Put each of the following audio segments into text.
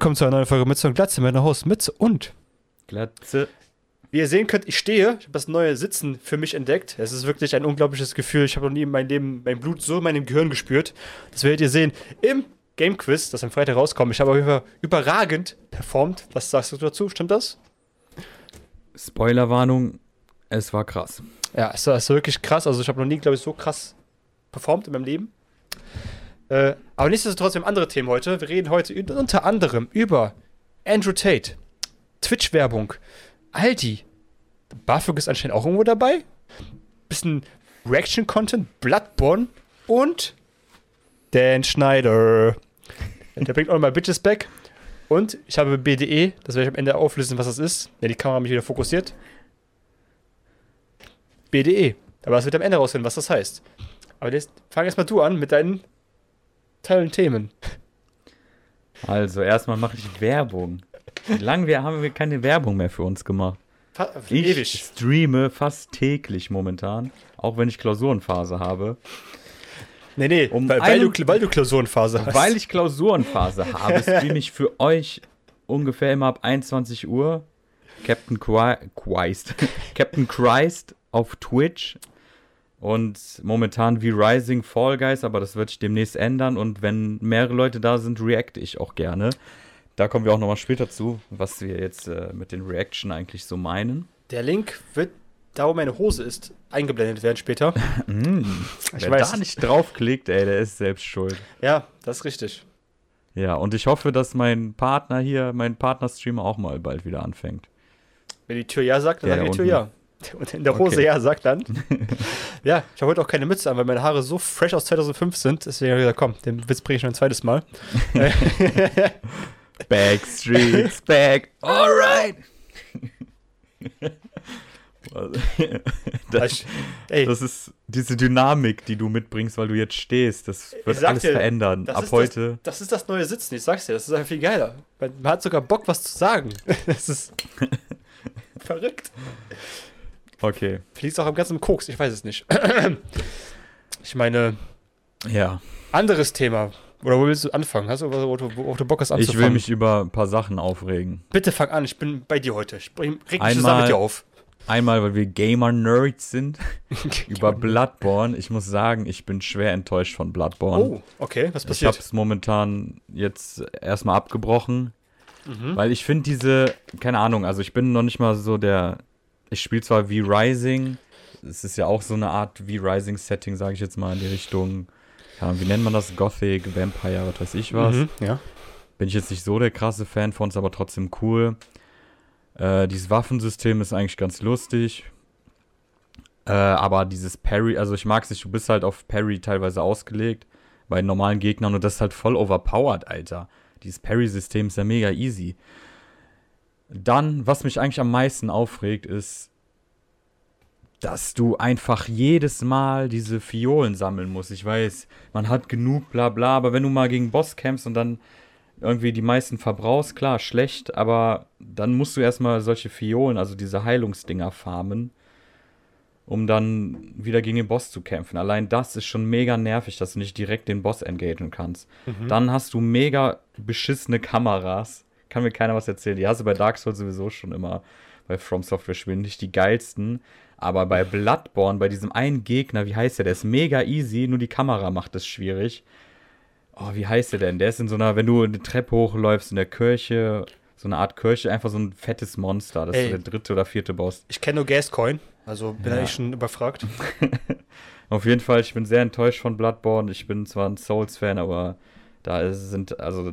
willkommen zu einer neuen Folge Mütze und Glatze. Mein Host Mütze und Glatze. Wie ihr sehen könnt, ich stehe. Ich habe das neue Sitzen für mich entdeckt. Es ist wirklich ein unglaubliches Gefühl. Ich habe noch nie in meinem Leben mein Blut so in meinem Gehirn gespürt. Das werdet ihr sehen im Game Quiz, das am Freitag rauskommt. Ich habe auf jeden Fall überragend performt. Was sagst du dazu? Stimmt das? Spoilerwarnung, es war krass. Ja, es war, es war wirklich krass. Also ich habe noch nie, glaube ich, so krass performt in meinem Leben. Äh, aber nichtsdestotrotz, wir haben andere Themen heute. Wir reden heute unter anderem über Andrew Tate, Twitch-Werbung, Aldi. BAföG ist anscheinend auch irgendwo dabei. Bisschen Reaction-Content, Bloodborne und Dan Schneider. Der bringt auch mal Bitches back. Und ich habe BDE, das werde ich am Ende auflösen, was das ist, wenn die Kamera mich wieder fokussiert. BDE. Aber das wird am Ende rausfinden, was das heißt. Aber jetzt fang erstmal du an mit deinen tollen Themen. Also, erstmal mache ich Werbung. Wie lange wir, haben wir keine Werbung mehr für uns gemacht? Fa Ich ewig. streame fast täglich momentan, auch wenn ich Klausurenphase habe. Nee, nee, Um weil, weil, einen- du, weil du Klausurenphase hast. Weil ich Klausurenphase habe, streame ich für euch ungefähr immer ab 21 Uhr Captain Christ. Captain Christ auf Twitch. Und momentan wie Rising Fall Guys, aber das wird sich demnächst ändern. Und wenn mehrere Leute da sind, reacte ich auch gerne. Da kommen wir auch nochmal später zu, was wir jetzt äh, mit den Reaction eigentlich so meinen. Der Link wird, da wo meine Hose ist, eingeblendet werden später. Mm, Ich wer weiß. da nicht draufklickt, ey, der ist selbst schuld. Ja, das ist richtig. Ja, und ich hoffe, dass mein Partner hier, mein Partner-Streamer auch mal bald wieder anfängt. Wenn die Tür ja sagt, dann Der sagt die Tür ja. Und in der Hose Okay. ja sagt dann. ja, ich habe heute auch keine Mütze an, weil meine Haare so fresh aus 2005 sind. Deswegen habe ich gesagt, komm, den Witz bringe ich noch ein zweites Mal. Backstreet's back. Alright. das, das ist diese Dynamik, die du mitbringst, weil du jetzt stehst. Das wird alles dir, verändern. das Ab ist heute. Das, das ist das neue Sitzen, ich sag's dir. Das ist einfach viel geiler. Man, man hat sogar Bock, was zu sagen. Das ist verrückt. Okay. Fließt auch am ganzen Koks, ich weiß es nicht. ich meine, Ja. anderes Thema. Oder wo willst du anfangen? Hast du, wo, du- worauf du Bock hast Ich anzufangen? will mich über ein paar Sachen aufregen. Bitte fang an, ich bin bei dir heute. Ich bring, reg mich Einmal- zusammen mit dir auf. Einmal, weil wir Gamer-Nerds sind. über Bloodborne. Ich muss sagen, ich bin schwer enttäuscht von Bloodborne. Oh, okay, was Ich habe passiert? es momentan jetzt erstmal abgebrochen, Mhm. weil ich finde diese, keine Ahnung, also ich bin noch nicht mal so der, ich spiele zwar wie Rising, es ist ja auch so eine Art wie Rising-Setting, sage ich jetzt mal, in die Richtung, ja, wie nennt man das, Gothic, Vampire, was weiß ich was. Mhm, ja. Bin ich jetzt nicht so der krasse Fan von, ist aber trotzdem cool. Äh, dieses Waffensystem ist eigentlich ganz lustig. Äh, aber dieses Parry, also ich mag es nicht, du bist halt auf Parry teilweise ausgelegt bei normalen Gegnern und das ist halt voll overpowered, Alter. Dieses Parry-System ist ja mega easy. Dann, was mich eigentlich am meisten aufregt, ist, dass du einfach jedes Mal diese Fiolen sammeln musst. Ich weiß, man hat genug, bla bla, aber wenn du mal gegen Boss kämpfst und dann irgendwie die meisten verbrauchst, klar, schlecht, aber dann musst du erstmal solche Fiolen, also diese Heilungsdinger farmen, um dann wieder gegen den Boss zu kämpfen. Allein das ist schon mega nervig, dass du nicht direkt den Boss engagen kannst. Dann hast du mega beschissene Kameras. Kann mir keiner was erzählen. Die hast du bei Dark Souls sowieso schon immer bei From Software Spielen. Nicht die geilsten. Aber bei Bloodborne, bei diesem einen Gegner, wie heißt der? Der ist mega easy, nur die Kamera macht es schwierig. Oh, wie heißt der denn? Der ist in so einer, wenn du eine Treppe hochläufst in der Kirche, so eine Art Kirche, einfach so ein fettes Monster. Das Ey. ist der dritte oder vierte Boss. Ich kenne nur Gascoin, also bin Ja. eigentlich schon überfragt. Auf jeden Fall, ich bin sehr enttäuscht von Bloodborne. Ich bin zwar ein Souls-Fan, aber da sind, also,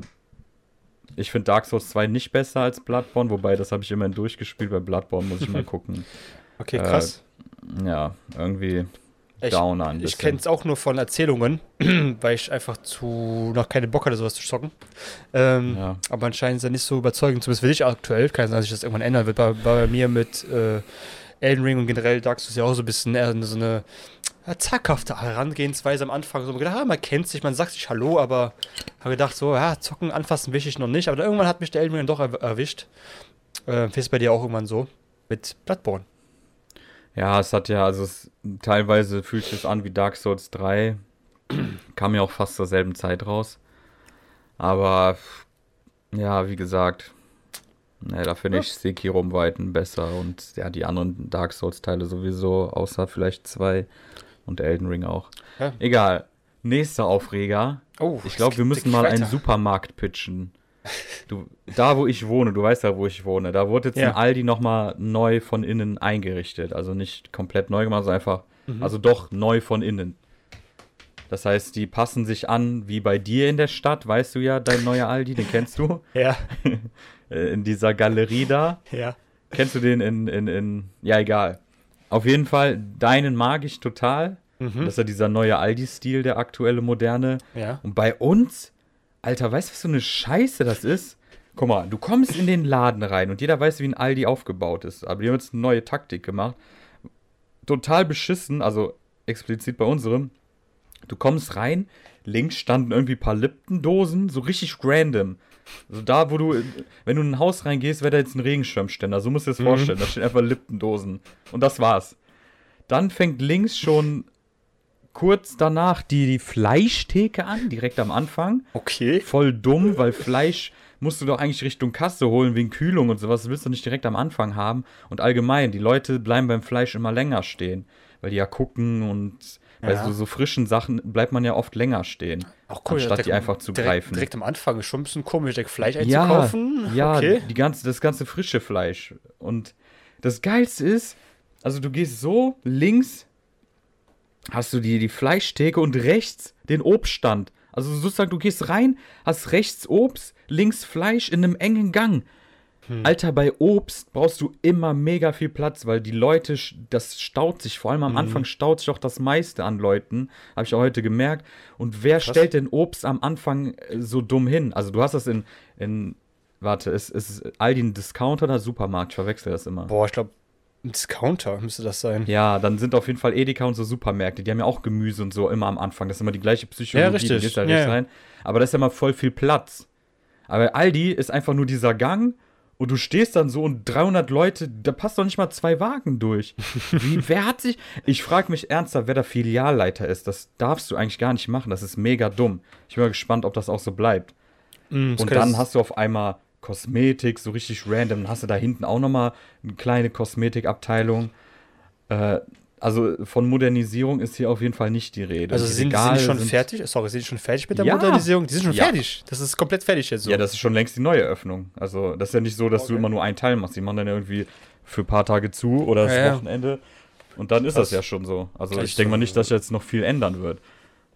ich finde Dark Souls 2 nicht besser als Bloodborne, wobei das habe ich immerhin durchgespielt. Bei Bloodborne muss ich mal gucken. Okay, Äh, krass. Ja, irgendwie ich down an. ich kenne es auch nur von Erzählungen, weil ich einfach zu noch keine Bock hatte, sowas zu zocken. Ähm, Ja. Aber anscheinend ist er nicht so überzeugend, zumindest für dich aktuell. Kann sein, dass sich das irgendwann ändern wird. War bei mir mit äh, Elden Ring und generell Dark Souls ja auch so ein bisschen eher so eine zaghafte Herangehensweise am Anfang. So gedacht, ah, man kennt sich, man sagt sich Hallo, aber habe gedacht, so, ja, zocken, anfassen will ich noch nicht. Aber irgendwann hat mich der Elden Ring doch er erwischt. Äh, ist bei dir auch irgendwann so. Mit Bloodborne. Ja, es hat ja, also es, teilweise fühlt sich es an wie Dark Souls 3. Kam ja auch fast zur selben Zeit raus. Aber Ja, wie gesagt. Ne, da finde ich Sekiro um Weiten besser und ja, die anderen Dark Souls-Teile sowieso, außer vielleicht zwei und Elden Ring auch. Ja. Egal. Nächster Aufreger. Oh, Ich glaube, wir müssen mal einen Supermarkt pitchen. Du, da, wo ich wohne, du weißt ja, wo ich wohne, da wurde jetzt Ja. ein Aldi nochmal neu von innen eingerichtet. Also nicht komplett neu gemacht, sondern einfach, Mhm. also doch neu von innen. Das heißt, die passen sich an, wie bei dir in der Stadt, weißt du ja, dein neuer Aldi, den kennst du, Ja, in dieser Galerie da. ja. Kennst du den in, in, in, ja, egal. Auf jeden Fall, deinen mag ich total. Mhm. Das ist ja dieser neue Aldi-Stil, der aktuelle, moderne. Ja. Und bei uns, Alter, weißt du, was für eine Scheiße das ist? Guck mal, du kommst in den Laden rein und jeder weiß, wie ein Aldi aufgebaut ist. Aber die haben jetzt eine neue Taktik gemacht. Total beschissen, also explizit bei unserem. Du kommst rein, links standen irgendwie ein paar Lipton-Dosen, so richtig random. Also da, wo du, wenn du in ein Haus reingehst, wäre da jetzt ein Regenschirmständer. So musst du dir das vorstellen. Da stehen einfach Lipton-Dosen. Und das war's. Dann fängt links schon kurz danach die, die Fleischtheke an, direkt am Anfang. Okay. Voll dumm, weil Fleisch musst du doch eigentlich Richtung Kasse holen wegen Kühlung und sowas. Das willst du nicht direkt am Anfang haben. Und allgemein, die Leute bleiben beim Fleisch immer länger stehen, weil die ja gucken und bei Ja. so, so frischen Sachen bleibt man ja oft länger stehen, Auch cool. anstatt direkt- die einfach zu direkt, greifen. Direkt am Anfang ist schon ein bisschen komisch, direkt Fleisch Ja, einzukaufen. ja, okay. die ganze, das ganze frische Fleisch. Und das Geilste ist, also du gehst so, links hast du die, die Fleischtheke und rechts den Obststand. Also sozusagen, du gehst rein, hast rechts Obst, links Fleisch in einem engen Gang. Hm. Alter, bei Obst brauchst du immer mega viel Platz, weil die Leute, das staut sich, vor allem am Anfang staut sich auch das meiste an Leuten, habe ich auch heute gemerkt. Und wer stellt denn Obst am Anfang äh, so dumm hin? Also du hast das in, in warte, ist, ist Aldi ein Discounter oder Supermarkt? Ich verwechsel das immer. Boah, ich glaube, ein Discounter müsste das sein. Ja, dann sind auf jeden Fall Edeka und so Supermärkte, die haben ja auch Gemüse und so immer am Anfang. Das ist immer die gleiche Psychologie, Ja, richtig. die halt Ja, nicht ja. rein. Aber da ist ja immer voll viel Platz. Aber Aldi ist einfach nur dieser Gang und du stehst dann so und 300 Leute, da passt doch nicht mal zwei Wagen durch. Wie, wer hat sich. Ich frage mich ernsthaft, wer der Filialleiter ist. Das darfst du eigentlich gar nicht machen. Das ist mega dumm. Ich bin mal gespannt, ob das auch so bleibt. Mm, Und dann hast du auf einmal Kosmetik, so richtig random. Dann hast du da hinten auch nochmal eine kleine Kosmetikabteilung. Äh, also von Modernisierung ist hier auf jeden Fall nicht die Rede. Also Die sind, sind Regale die schon fertig? Sorry, sind die schon fertig mit der Ja. Modernisierung? Die sind schon Ja. fertig. Das ist komplett fertig jetzt so. Ja, das ist schon längst die neue Öffnung. Also das ist ja nicht so, dass du Okay. immer nur einen Teil machst. Die machen dann irgendwie für ein paar Tage zu oder das Ja. Wochenende. Und dann ist Krass. das ja schon so. Also ich denke so. mal nicht, dass jetzt noch viel ändern wird.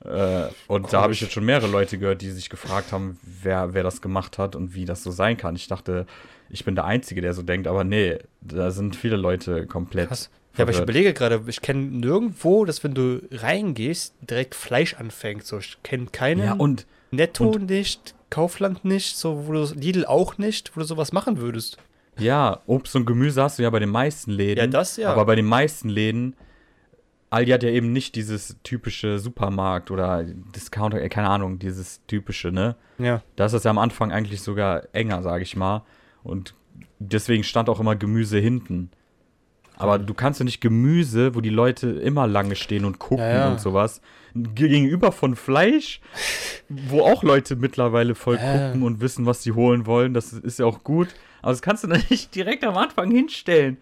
Äh, und da habe ich jetzt schon mehrere Leute gehört, die sich gefragt haben, wer, wer das gemacht hat und wie das so sein kann. Ich dachte, ich bin der Einzige, der so denkt, aber nee, da sind viele Leute komplett. Krass. Ja, aber ich überlege gerade, ich kenne nirgendwo, dass wenn du reingehst, direkt Fleisch anfängt. So, ich kenne keinen Ja, und Netto nicht, Kaufland nicht, so wo du Lidl auch nicht, wo du sowas machen würdest. ja, Obst und Gemüse hast du ja bei den meisten Läden. Ja, das ja. Aber bei den meisten Läden, Aldi hat ja eben nicht dieses typische Supermarkt oder Discounter, keine Ahnung, dieses typische, ne? Ja. Da ist das ja am Anfang eigentlich sogar enger, sage ich mal. Und deswegen stand auch immer Gemüse hinten. Aber du kannst ja nicht Gemüse, wo die Leute immer lange stehen und gucken Ja, ja. und sowas, gegenüber von Fleisch, wo auch Leute mittlerweile voll Ja. gucken und wissen, was sie holen wollen. Das ist ja auch gut. Aber das kannst du dann nicht direkt am Anfang hinstellen.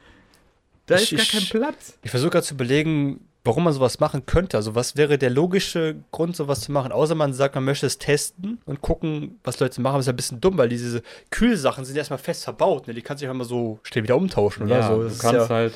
Da Ich- ist gar kein Platz. Ich versuche gerade zu überlegen, warum man sowas machen könnte. Also, was wäre der logische Grund, sowas zu machen? Außer man sagt, man möchte es testen und gucken, was Leute machen. Das ist ja ein bisschen dumm, weil diese Kühlsachen sind erstmal fest verbaut. Ne? Die kannst du ja immer so schnell wieder umtauschen, oder? Ja, so, du das ist kannst ja, halt,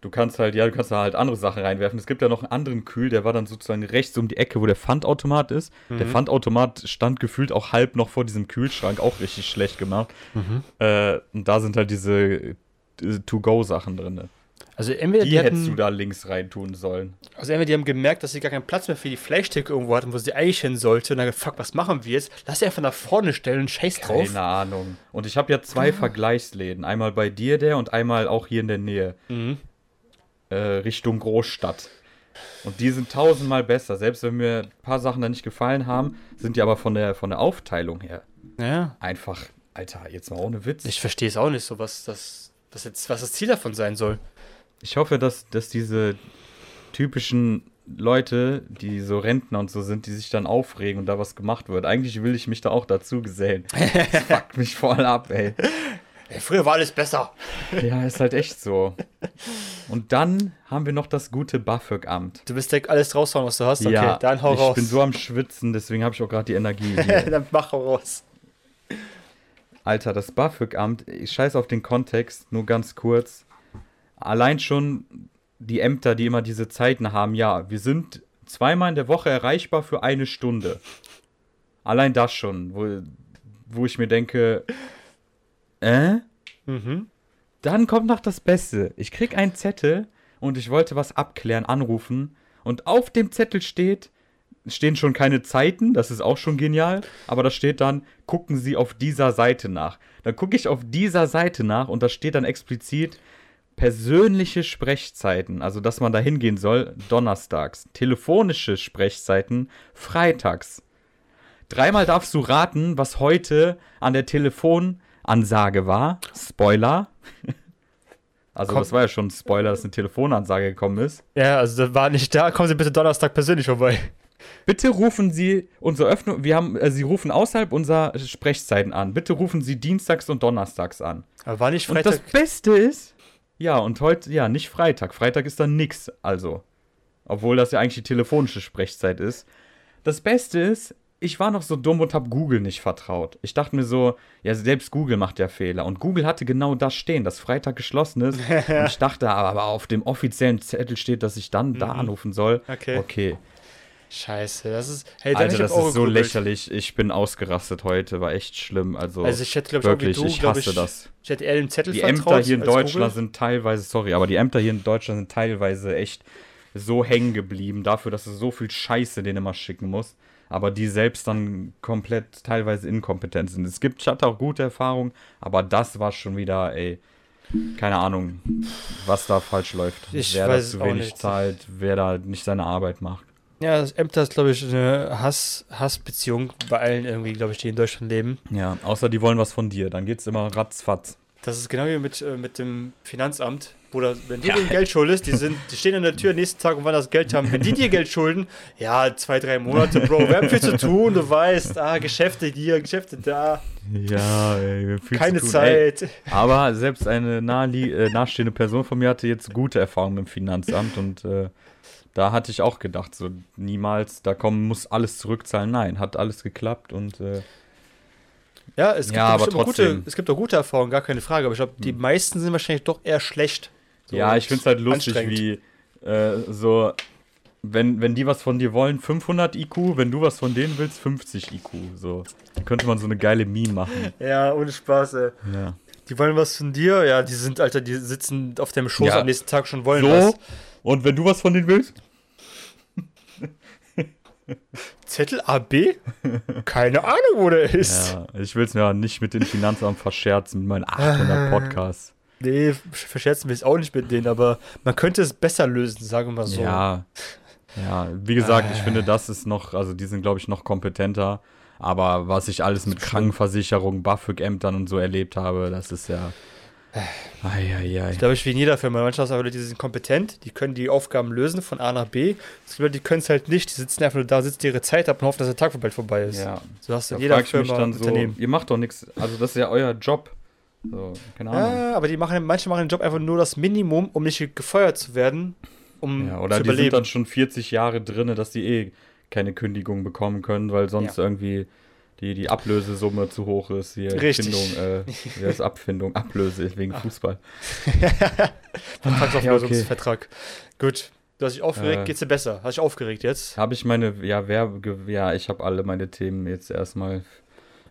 du kannst halt, ja, du kannst da halt andere Sachen reinwerfen. Es gibt ja noch einen anderen Kühl, der war dann sozusagen rechts um die Ecke, wo der Pfandautomat ist. Mhm. Der Pfandautomat stand gefühlt auch halb noch vor diesem Kühlschrank, auch richtig schlecht gemacht. Mhm. Äh, und da sind halt diese, diese To-Go-Sachen drin. Also, entweder Die die, hättest du da links rein tun sollen. also entweder die haben gemerkt, dass sie gar keinen Platz mehr für die Fleischtheke irgendwo hatten, wo sie eigentlich hin sollte. Und dann gesagt, fuck, was machen wir jetzt? Lass sie einfach nach vorne stellen und scheiß drauf. Keine Ahnung. Und ich habe ja zwei Vergleichsläden. Einmal bei dir der und einmal auch hier in der Nähe. Mhm. äh, Richtung Großstadt. Und die sind tausendmal besser. Selbst wenn mir ein paar Sachen da nicht gefallen haben, sind die aber von der, von der Aufteilung her Ja. einfach, Alter, jetzt mal ohne Witz. Ich verstehe es auch nicht so, was das, was jetzt, was das Ziel davon sein soll. Ich hoffe, dass, dass diese typischen Leute, die so Rentner und so sind, die sich dann aufregen und da was gemacht wird. Eigentlich will ich mich da auch dazu gesellen. Das fuckt mich voll ab, ey. Ey, früher war alles besser. Ja, ist halt echt so. Und dann haben wir noch das gute BAföG-Amt. Du willst direkt alles raushauen, was du hast? Okay, ja, dann hau ich raus. bin so am Schwitzen, deswegen habe ich auch gerade die Energie dann mach hau raus. Alter, das BAföG-Amt, ich scheiß auf den Kontext, nur ganz kurz. Allein schon die Ämter, die immer diese Zeiten haben, ja, wir sind zweimal in der Woche erreichbar für eine Stunde. Allein das schon, wo, wo ich mir denke, äh? Mhm. Dann kommt noch das Beste. Ich krieg einen Zettel und ich wollte was abklären, anrufen. Und auf dem Zettel steht, stehen schon keine Zeiten, das ist auch schon genial, aber da steht dann, gucken Sie auf dieser Seite nach. Dann gucke ich auf dieser Seite nach und da steht dann explizit persönliche Sprechzeiten, also dass man da hingehen soll, donnerstags. Telefonische Sprechzeiten, freitags. Dreimal darfst du raten, was heute an der Telefonansage war. Spoiler. Also Komm. das war ja schon ein Spoiler, dass eine Telefonansage gekommen ist. Ja, also das war nicht da. Kommen Sie bitte Donnerstag persönlich vorbei. Bitte rufen Sie unsere Öffnung, wir haben, äh, Sie rufen außerhalb unserer Sprechzeiten an. Bitte rufen Sie dienstags und donnerstags an. Aber war nicht Und Freitag. das Beste ist, ja, und heute, ja, nicht Freitag. Freitag ist dann nix, also. Obwohl das ja eigentlich die telefonische Sprechzeit ist. Das Beste ist, ich war noch so dumm und hab Google nicht vertraut. Ich dachte mir so, ja, selbst Google macht ja Fehler. Und Google hatte genau das stehen, dass Freitag geschlossen ist. und ich dachte aber, aber auf dem offiziellen Zettel steht, dass ich dann da anrufen soll. Okay. Okay. Scheiße, das ist. Hey, dann Alter, das ist so gegoogelt. lächerlich. Ich bin ausgerastet heute, war echt schlimm. Also, Also ich hätte, glaube ich, wirklich, du, ich hasse ich, das. Ich hätte eher dem Zettel Die. Ämter hier in Deutschland Google. sind teilweise, sorry, aber die Ämter hier in Deutschland sind teilweise echt so hängen geblieben dafür, dass du so viel Scheiße denen immer schicken musst. Aber die selbst dann komplett teilweise inkompetent sind. Es gibt, ich hatte auch gute Erfahrungen, aber das war schon wieder, ey, keine Ahnung, was da falsch läuft. Ich wer weiß da zu wenig nicht. zahlt, wer da nicht seine Arbeit macht. Ja, das Ämter ist, glaube ich, eine Hass, Hassbeziehung bei allen irgendwie, glaube ich, die in Deutschland leben. Ja, außer die wollen was von dir, dann geht's immer ratzfatz. Das ist genau wie mit, äh, mit dem Finanzamt, Bruder, wenn du denen Geld schuldest, die, sind, die stehen an der Tür nächsten Tag und wollen das Geld haben. Wenn die dir Geld schulden, ja, zwei, drei Monate, Bro, wir haben viel zu tun, du weißt, ah, Geschäfte hier, Geschäfte da, Ja, ey, viel keine zu tun. Ey, Zeit. Aber selbst eine naheli äh, nahestehende Person von mir hatte jetzt gute Erfahrungen im Finanzamt und äh, da hatte ich auch gedacht, so niemals, da kommen, muss alles zurückzahlen. Nein, hat alles geklappt und äh, Ja, es gibt, Ja, doch aber gute, es gibt auch gute Erfahrungen, gar keine Frage, aber ich glaube, die meisten sind wahrscheinlich doch eher schlecht. So ja, ich finde es halt lustig, wie äh, so, wenn, wenn die was von dir wollen, 500 IQ, wenn du was von denen willst, 50 IQ. So könnte man so eine geile Meme machen. Ja, ohne Spaß, ey. Ja. Die wollen was von dir, ja, die sind, Alter, die sitzen auf deinem Schoß Ja. am nächsten Tag schon wollen So, was. und wenn du was von denen willst? Zettel AB? Keine Ahnung, wo der ist. Ja, ich will es mir nicht mit dem Finanzamt verscherzen, mit meinen 800 Podcasts. Nee, verscherzen wir es auch nicht mit denen, aber man könnte es besser lösen, sagen wir mal so. Ja. Ja, wie gesagt, ich finde, das ist noch, also die sind, glaube ich, noch kompetenter. Aber was ich alles mit. Krankenversicherung, BAföG-Ämtern und so erlebt habe, das ist ja. Eieiei. Ich glaube, ich wie in jeder Firma. Manchmal sind Leute, die sind kompetent, die können die Aufgaben lösen von A nach B. Es gibt Leute, die können es halt nicht, die sitzen einfach nur da, sitzen ihre Zeit ab und hoffen, dass der Tag bald vorbei ist. Ja, So hast du in jeder Firma dann so, Unternehmen. ihr macht doch nichts, also das ist ja euer Job. So, keine Ahnung. Ja, aber die machen, manche machen den Job einfach nur das Minimum, um nicht gefeuert zu werden, um Ja, oder zu die sind überleben. dann schon 40 Jahre drin, dass die eh keine Kündigung bekommen können, weil sonst Ja. irgendwie die, die Ablösesumme zu hoch ist. Hier Richtig. Findung, äh, wie heißt Abfindung, Ablöse wegen Fußball. Vertragsauflösungsvertrag. Gut. Du hast dich aufgeregt, Äh. geht's dir besser? Hast dich aufgeregt jetzt? Habe ich meine, ja, Werbe, ja, ich habe alle meine Themen jetzt erstmal.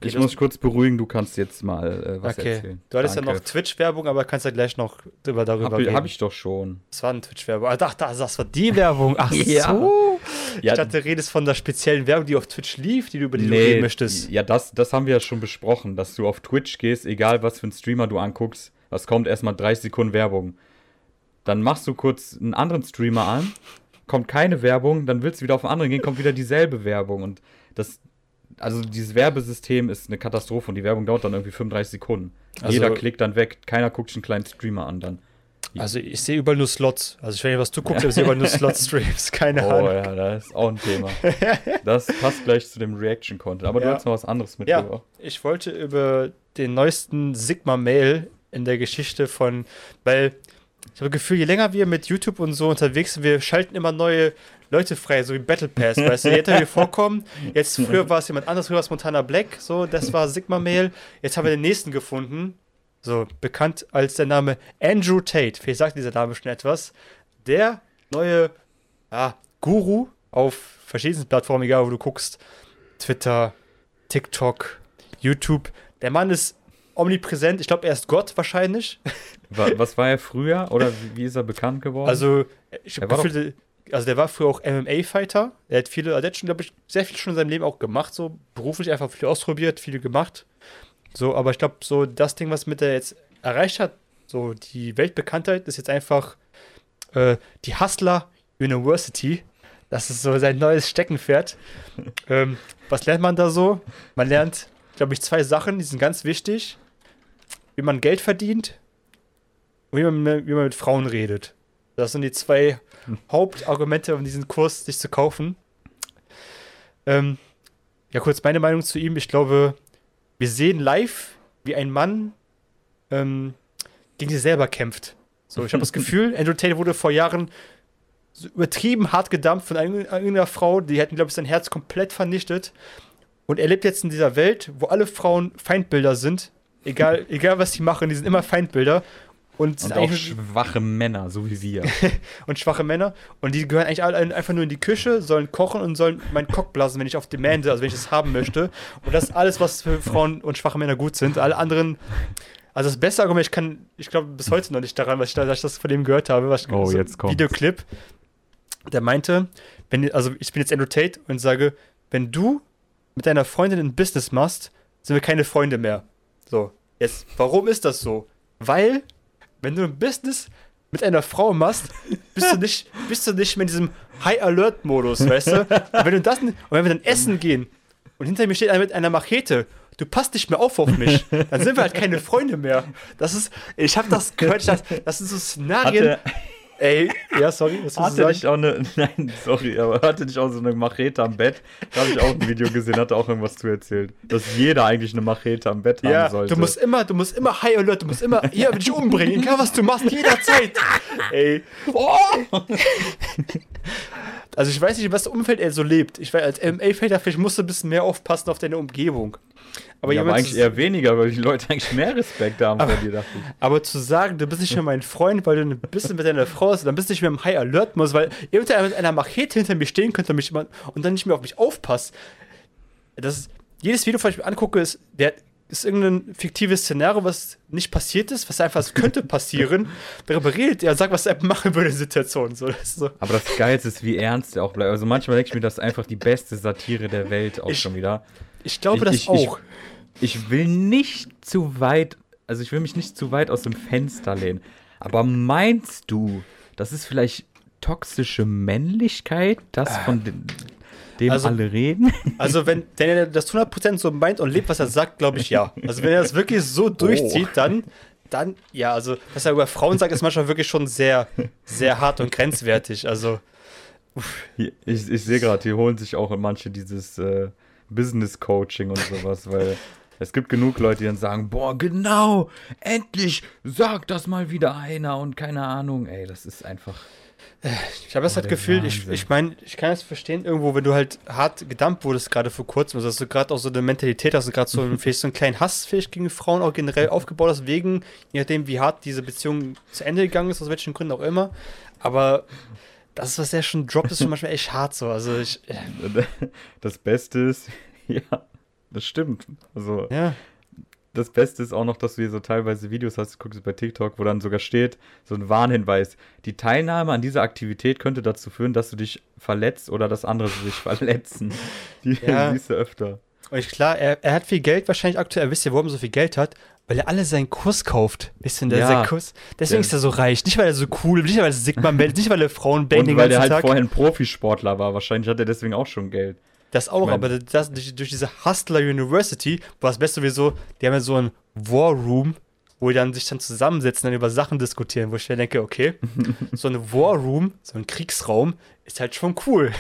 Ich das- muss kurz beruhigen, du kannst jetzt mal äh, was okay. erzählen. Du hattest ja Danke. noch Twitch-Werbung, aber kannst ja gleich noch drüber darüber Hab, reden. hab ich doch schon. Das war eine Twitch-Werbung. Ach, das, das war die Werbung. Ach Ja. so. Ich Ja, dachte, du redest von der speziellen Werbung, die auf Twitch lief, die du über die du reden möchtest. Ja, das, das haben wir ja schon besprochen, dass du auf Twitch gehst, egal was für einen Streamer du anguckst, was kommt, erstmal 30 Sekunden Werbung. Dann machst du kurz einen anderen Streamer an, kommt keine Werbung, dann willst du wieder auf einen anderen gehen, kommt wieder dieselbe Werbung. Und das, also dieses Werbesystem ist eine Katastrophe und die Werbung dauert dann irgendwie 35 Sekunden. Also- Jeder klickt dann weg, keiner guckt sich einen kleinen Streamer an dann. Also ich sehe überall nur Slots. Also ich weiß nicht, was du guckst, aber ich sehe überall nur Slot-Streams. Keine Oh Ahnung. ja, das ist auch ein Thema. Das passt gleich zu dem Reaction-Content. Aber du Ja. hast noch was anderes Ja, mitgebracht. ich wollte über den neuesten Sigma-Mail in der Geschichte von, weil ich habe das Gefühl, je länger wir mit YouTube und so unterwegs sind, wir schalten immer neue Leute frei, so wie Battle Pass, weißt du, je älter wir vorkommen, jetzt früher war es jemand anderes, früher war es Montana Black, so, das war Sigma-Mail, jetzt haben wir den nächsten gefunden, so, bekannt als der Name Andrew Tate, vielleicht sagt dieser Name schon etwas, der neue ja, Guru auf verschiedensten Plattformen, egal wo du guckst, Twitter, TikTok, YouTube. Der Mann ist omnipräsent. Ich glaube, er ist Gott wahrscheinlich. Wa- Was war er früher oder wie, ist er bekannt geworden? Also, ich Er habe war Gefühl, also der war früher auch MMA-Fighter. Er hat viele, also er hat schon, glaube ich, sehr viel schon in seinem Leben auch gemacht, so beruflich einfach viel ausprobiert, viel gemacht. So, aber ich glaube, so das Ding, was mit der jetzt erreicht hat, so die Weltbekanntheit, ist jetzt einfach äh, die Hustler University. Das ist so sein neues Steckenpferd. ähm, was lernt man da so? Man lernt, glaube ich, zwei Sachen, die sind ganz wichtig. Wie man Geld verdient und wie man, wie man mit Frauen redet. Das sind die zwei Hauptargumente, um diesen Kurs sich zu kaufen. Ähm, ja, kurz meine Meinung zu ihm. Ich glaube, wir sehen live, wie ein Mann ähm, gegen sich selber kämpft. So, ich habe das Gefühl, Andrew Tate wurde vor Jahren so übertrieben hart gedampft von irgendeiner Frau, die hätten, glaube ich, sein Herz komplett vernichtet. Und er lebt jetzt in dieser Welt, wo alle Frauen Feindbilder sind. Egal, egal was sie machen, die sind immer Feindbilder. Und, und auch schwache Männer, so wie wir. und schwache Männer. Und die gehören eigentlich alle einfach nur in die Küche, sollen kochen und sollen meinen Cock blasen, wenn ich auf Demand, also wenn ich das haben möchte. Und das ist alles, was für Frauen und schwache Männer gut sind. Alle anderen, also das beste Argument, ich kann, ich glaube bis heute noch nicht daran, was ich, da- dass ich das von dem gehört habe. Was ich, Oh, jetzt kommt's. Videoclip. Der meinte, wenn, also ich bin jetzt Andrew Tate und sage, wenn du mit deiner Freundin ein Business machst, sind wir keine Freunde mehr. So, jetzt, warum ist das so? Weil, wenn du ein Business mit einer Frau machst, bist du nicht, bist du nicht mehr in diesem High-Alert-Modus, weißt du? Und wenn du das, und wenn wir dann essen gehen und hinter mir steht einer mit einer Machete, du passt nicht mehr auf auf mich, dann sind wir halt keine Freunde mehr. Das ist, ich habe das gehört, dachte, das sind so Szenarien. Hatte, Ey, ja, sorry, was du hatte sagen? nicht auch eine, nein, sorry, aber hatte nicht auch so eine Machete am Bett? Da habe ich auch ein Video gesehen, hatte auch irgendwas zu erzählt. Dass jeder eigentlich eine Machete am Bett Ja, haben sollte. du musst immer, du musst immer High Alert, du musst immer, hier will dich umbringen, egal was du machst, jederzeit. Ey. Oh. Also ich weiß nicht, in was Umfeld er so lebt. Ich weiß, als MMA-Fighter, vielleicht musst du ein bisschen mehr aufpassen auf deine Umgebung. Aber, ja, aber eigentlich eher weniger, weil die Leute eigentlich mehr Respekt haben vor dir, dachte ich. aber zu sagen, du bist nicht mehr mein Freund, weil du ein bisschen mit deiner Frau bist, dann bist du nicht mehr im High Alert Modus, weil irgendwer mit einer Machete hinter mir stehen könnte und mich und dann nicht mehr auf mich aufpasst. Das ist, jedes Video, was ich mir angucke, ist, der ist irgendein fiktives Szenario, was nicht passiert ist, was einfach könnte passieren. Darüber redet er, sagt, was er machen würde in der Situation. So, so. Aber das Geilste ist, wie ernst er auch bleibt. Also manchmal denke ich mir, das ist einfach die beste Satire der Welt auch Ich- schon wieder. Ich glaube Ich- das ich- ich- auch. Ich will nicht zu weit, also ich will mich nicht zu weit aus dem Fenster lehnen. Aber meinst du, das ist vielleicht toxische Männlichkeit, das von dem, dem Also- alle reden? Also, wenn, wenn er das 100% so meint und lebt, was er sagt, glaube ich ja. Also, wenn er das wirklich so durchzieht, dann, dann, ja, also, was er über Frauen sagt, ist manchmal wirklich schon sehr, sehr hart und grenzwertig. Also, Ich, ich sehe gerade, die holen sich auch manche dieses äh, Business Coaching und sowas, weil es gibt genug Leute, die dann sagen, boah, genau, endlich sagt das mal wieder einer und keine Ahnung, ey, das ist einfach. ich habe das Oh, halt der gefühlt, ich, ich meine, ich kann es verstehen, irgendwo, wenn du halt hart gedumpt wurdest, gerade vor kurzem, also dass du gerade auch so eine Mentalität hast, gerade so vielleicht so einen kleinen Hass vielleicht gegen Frauen auch generell aufgebaut hast, wegen, je nachdem, wie hart diese Beziehung zu Ende gegangen ist, aus welchen Gründen auch immer. Aber das ist, was er schon droppt, ist schon manchmal echt hart so. Also, ich, Das Beste ist, ja, das stimmt. Also, ja. das Beste ist auch noch, dass du hier so teilweise Videos hast, du guckst bei TikTok, wo dann sogar steht, so ein Warnhinweis. Die Teilnahme an dieser Aktivität könnte dazu führen, dass du dich verletzt oder dass andere sich verletzen. Die Ja. siehst du öfter. Und ich, klar, er, er hat viel Geld wahrscheinlich aktuell. Wisst ihr, warum er so viel Geld hat? Weil er alle seinen Kurs kauft. Wisst ihr, der Ja. sein Kurs. Deswegen Der- ist er so reich. Nicht, weil er so cool, nicht, weil er Sigma meldet, nicht, weil er Frauen bangt Und weil der halt Tag. vorher ein Profisportler war, wahrscheinlich hat er deswegen auch schon Geld. Das auch, Ich mein- aber das, durch, durch diese Hustler University war das Beste sowieso, die haben ja so ein War Room wo die dann sich dann zusammensetzen, dann über Sachen diskutieren, wo ich mir denke, okay, so eine War Room, so ein Kriegsraum, ist halt schon cool.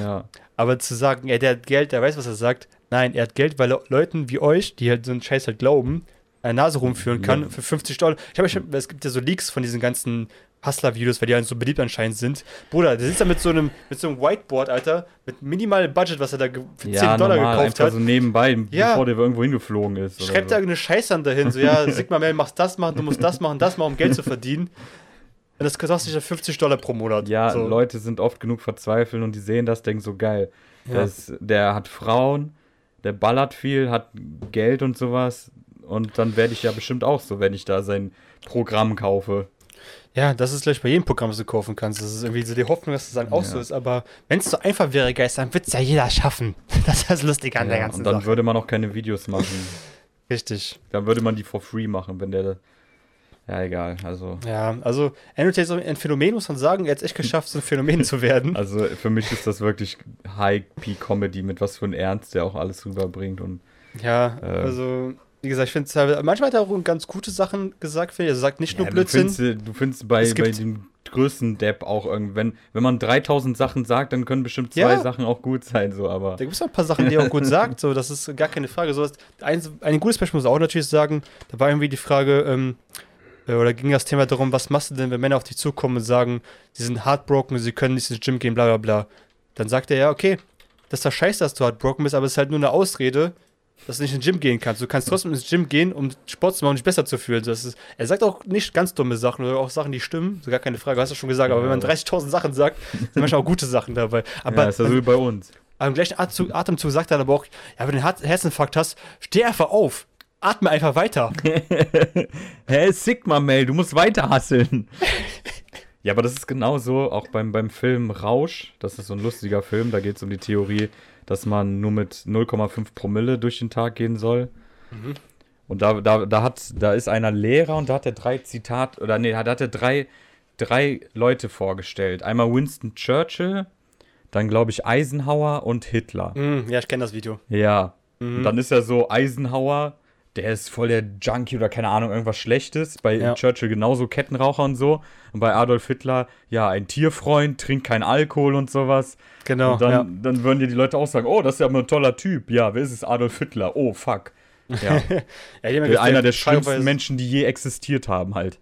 Ja. Aber zu sagen, ey, der hat Geld, der weiß, was er sagt, nein, er hat Geld, weil er Leuten wie euch, die halt so einen Scheiß halt glauben, eine Nase rumführen kann Ja. für 50 Dollar. Ich habe schon, es gibt ja so Leaks von diesen ganzen Hustler-Videos, weil die halt so beliebt anscheinend sind. Bruder, der sitzt da mit so einem, mit so einem Whiteboard, Alter, mit minimalem Budget, was er da für 10 Ja, Dollar normal, gekauft hat. so nebenbei, Ja. bevor der irgendwo hingeflogen ist. Schreibt da so. irgendeine Scheiße dann dahin, so, ja, Sigma Mail, machst das machen, du musst das machen, das machen, um Geld zu verdienen. Das kostet sich ja 50 Dollar pro Monat. Ja, so. Leute sind oft genug verzweifelt und die sehen das, denken so geil. Ja. Das, der hat Frauen, der ballert viel, hat Geld und sowas. Und dann werde ich ja bestimmt auch so, wenn ich da sein Programm kaufe. Ja, das ist gleich bei jedem Programm, das du kaufen kannst. Das ist irgendwie so die Hoffnung, dass es dann auch Ja. so ist. Aber wenn es so einfach wäre, Geist, dann wird es ja jeder schaffen. Das ist das Lustige an der Ja, ganzen und dann Sache. würde man auch keine Videos machen. Richtig. dann würde man die for free machen, wenn der. Ja, egal. Also, Ja, also Andrew Tate ist ein Phänomen, muss man sagen. Er hat es echt geschafft, so ein Phänomen zu werden. also für mich ist das wirklich High-P-Comedy mit was für ein Ernst, der auch alles rüberbringt. Und Ja, Ähm. also, wie gesagt, ich finde es halt, manchmal hat er auch ganz gute Sachen gesagt, finde ich. Er sagt nicht nur Ja, du Blödsinn. findest, äh, du findest bei, bei dem größten Depp auch irgendwie, wenn, wenn man 3000 Sachen sagt, dann können bestimmt zwei Ja. Sachen auch gut sein, so, aber. Da gibt es auch ein paar Sachen, die er auch gut sagt, so, das ist gar keine Frage. So, ein, ein gutes Beispiel muss ich auch natürlich sagen, da war irgendwie die Frage, ähm, äh, oder ging das Thema darum, was machst du denn, wenn Männer auf dich zukommen und sagen, sie sind heartbroken, sie können nicht ins Gym gehen, bla bla bla. Dann sagt er ja, okay, das ist doch scheiße, dass du heartbroken bist, aber es ist halt nur eine Ausrede, dass du nicht ins Gym gehen kannst. Du kannst trotzdem ins Gym gehen, um Sport zu machen und dich besser zu fühlen. Das ist, er sagt auch nicht ganz dumme Sachen oder auch Sachen, die stimmen, so gar keine Frage, hast du schon gesagt, aber wenn man aber- 30.000 Sachen sagt, sind manchmal auch gute Sachen dabei. Aber ja, ist ja so wie bei uns. im gleichen Atemzug, sagt er aber auch, ja, wenn du einen Her- Herzinfarkt hast, steh einfach auf. Atme einfach weiter. Hä, Sigma Mail, du musst weiter hasseln. ja, aber das ist genauso auch beim, beim Film Rausch. Das ist so ein lustiger Film. Da geht es um die Theorie, dass man nur mit 0,5 Promille durch den Tag gehen soll. Und da, da, da, hat, da ist einer Lehrer und da hat er drei Zitat, oder nee, da hat er drei, drei Leute vorgestellt. Einmal Winston Churchill, dann glaube ich Eisenhower und Hitler. Hm, ja, ich kenne das Video. Ja. Mhm. Und dann ist er so Eisenhower, der ist voll der Junkie oder keine Ahnung, irgendwas Schlechtes. Bei Ja. Churchill genauso Kettenraucher und so. Und bei Adolf Hitler, ja, ein Tierfreund, trinkt keinen Alkohol und sowas. Genau. und dann, ja. dann würden dir die Leute auch sagen, oh, das ist ja mal ein toller Typ. Ja, wer ist es? Adolf Hitler. Oh, fuck. Ja, Ja, der, einer der schlimmsten Menschen, die je existiert haben halt.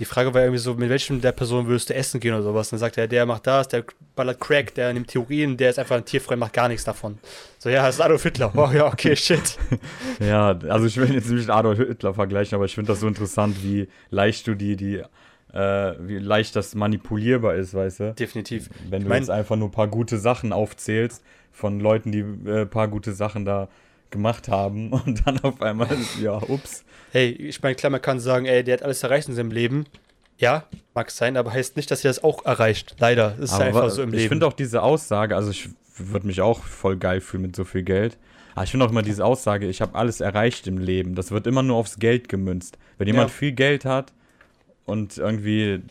Die Frage war irgendwie so, mit welchem der Person würdest du essen gehen oder sowas? Und dann sagt er, der macht das, der ballert Crack, der nimmt Theorien, der ist einfach ein Tierfreund, macht gar nichts davon. So, ja, das ist Adolf Hitler. Oh ja, okay, shit. Ja, also ich will jetzt nicht Adolf Hitler vergleichen, aber ich finde das so interessant, wie leicht du die, die, äh, wie leicht das manipulierbar ist, weißt du? Definitiv. Wenn Ich du mein- jetzt einfach nur ein paar gute Sachen aufzählst von Leuten, die äh, ein paar gute Sachen da gemacht haben und dann auf einmal, ja, ups. Hey, ich meine, klar, man kann sagen, ey, der hat alles erreicht in seinem Leben. Ja, mag sein, aber heißt nicht, dass er das auch erreicht. Leider. Das ist Aber einfach so im ich Leben. finde auch diese Aussage, also ich würde mich auch voll geil fühlen mit so viel Geld. Aber ich finde auch immer diese Aussage, ich habe alles erreicht im Leben. Das wird immer nur aufs Geld gemünzt. Wenn jemand Ja. viel Geld hat und irgendwie,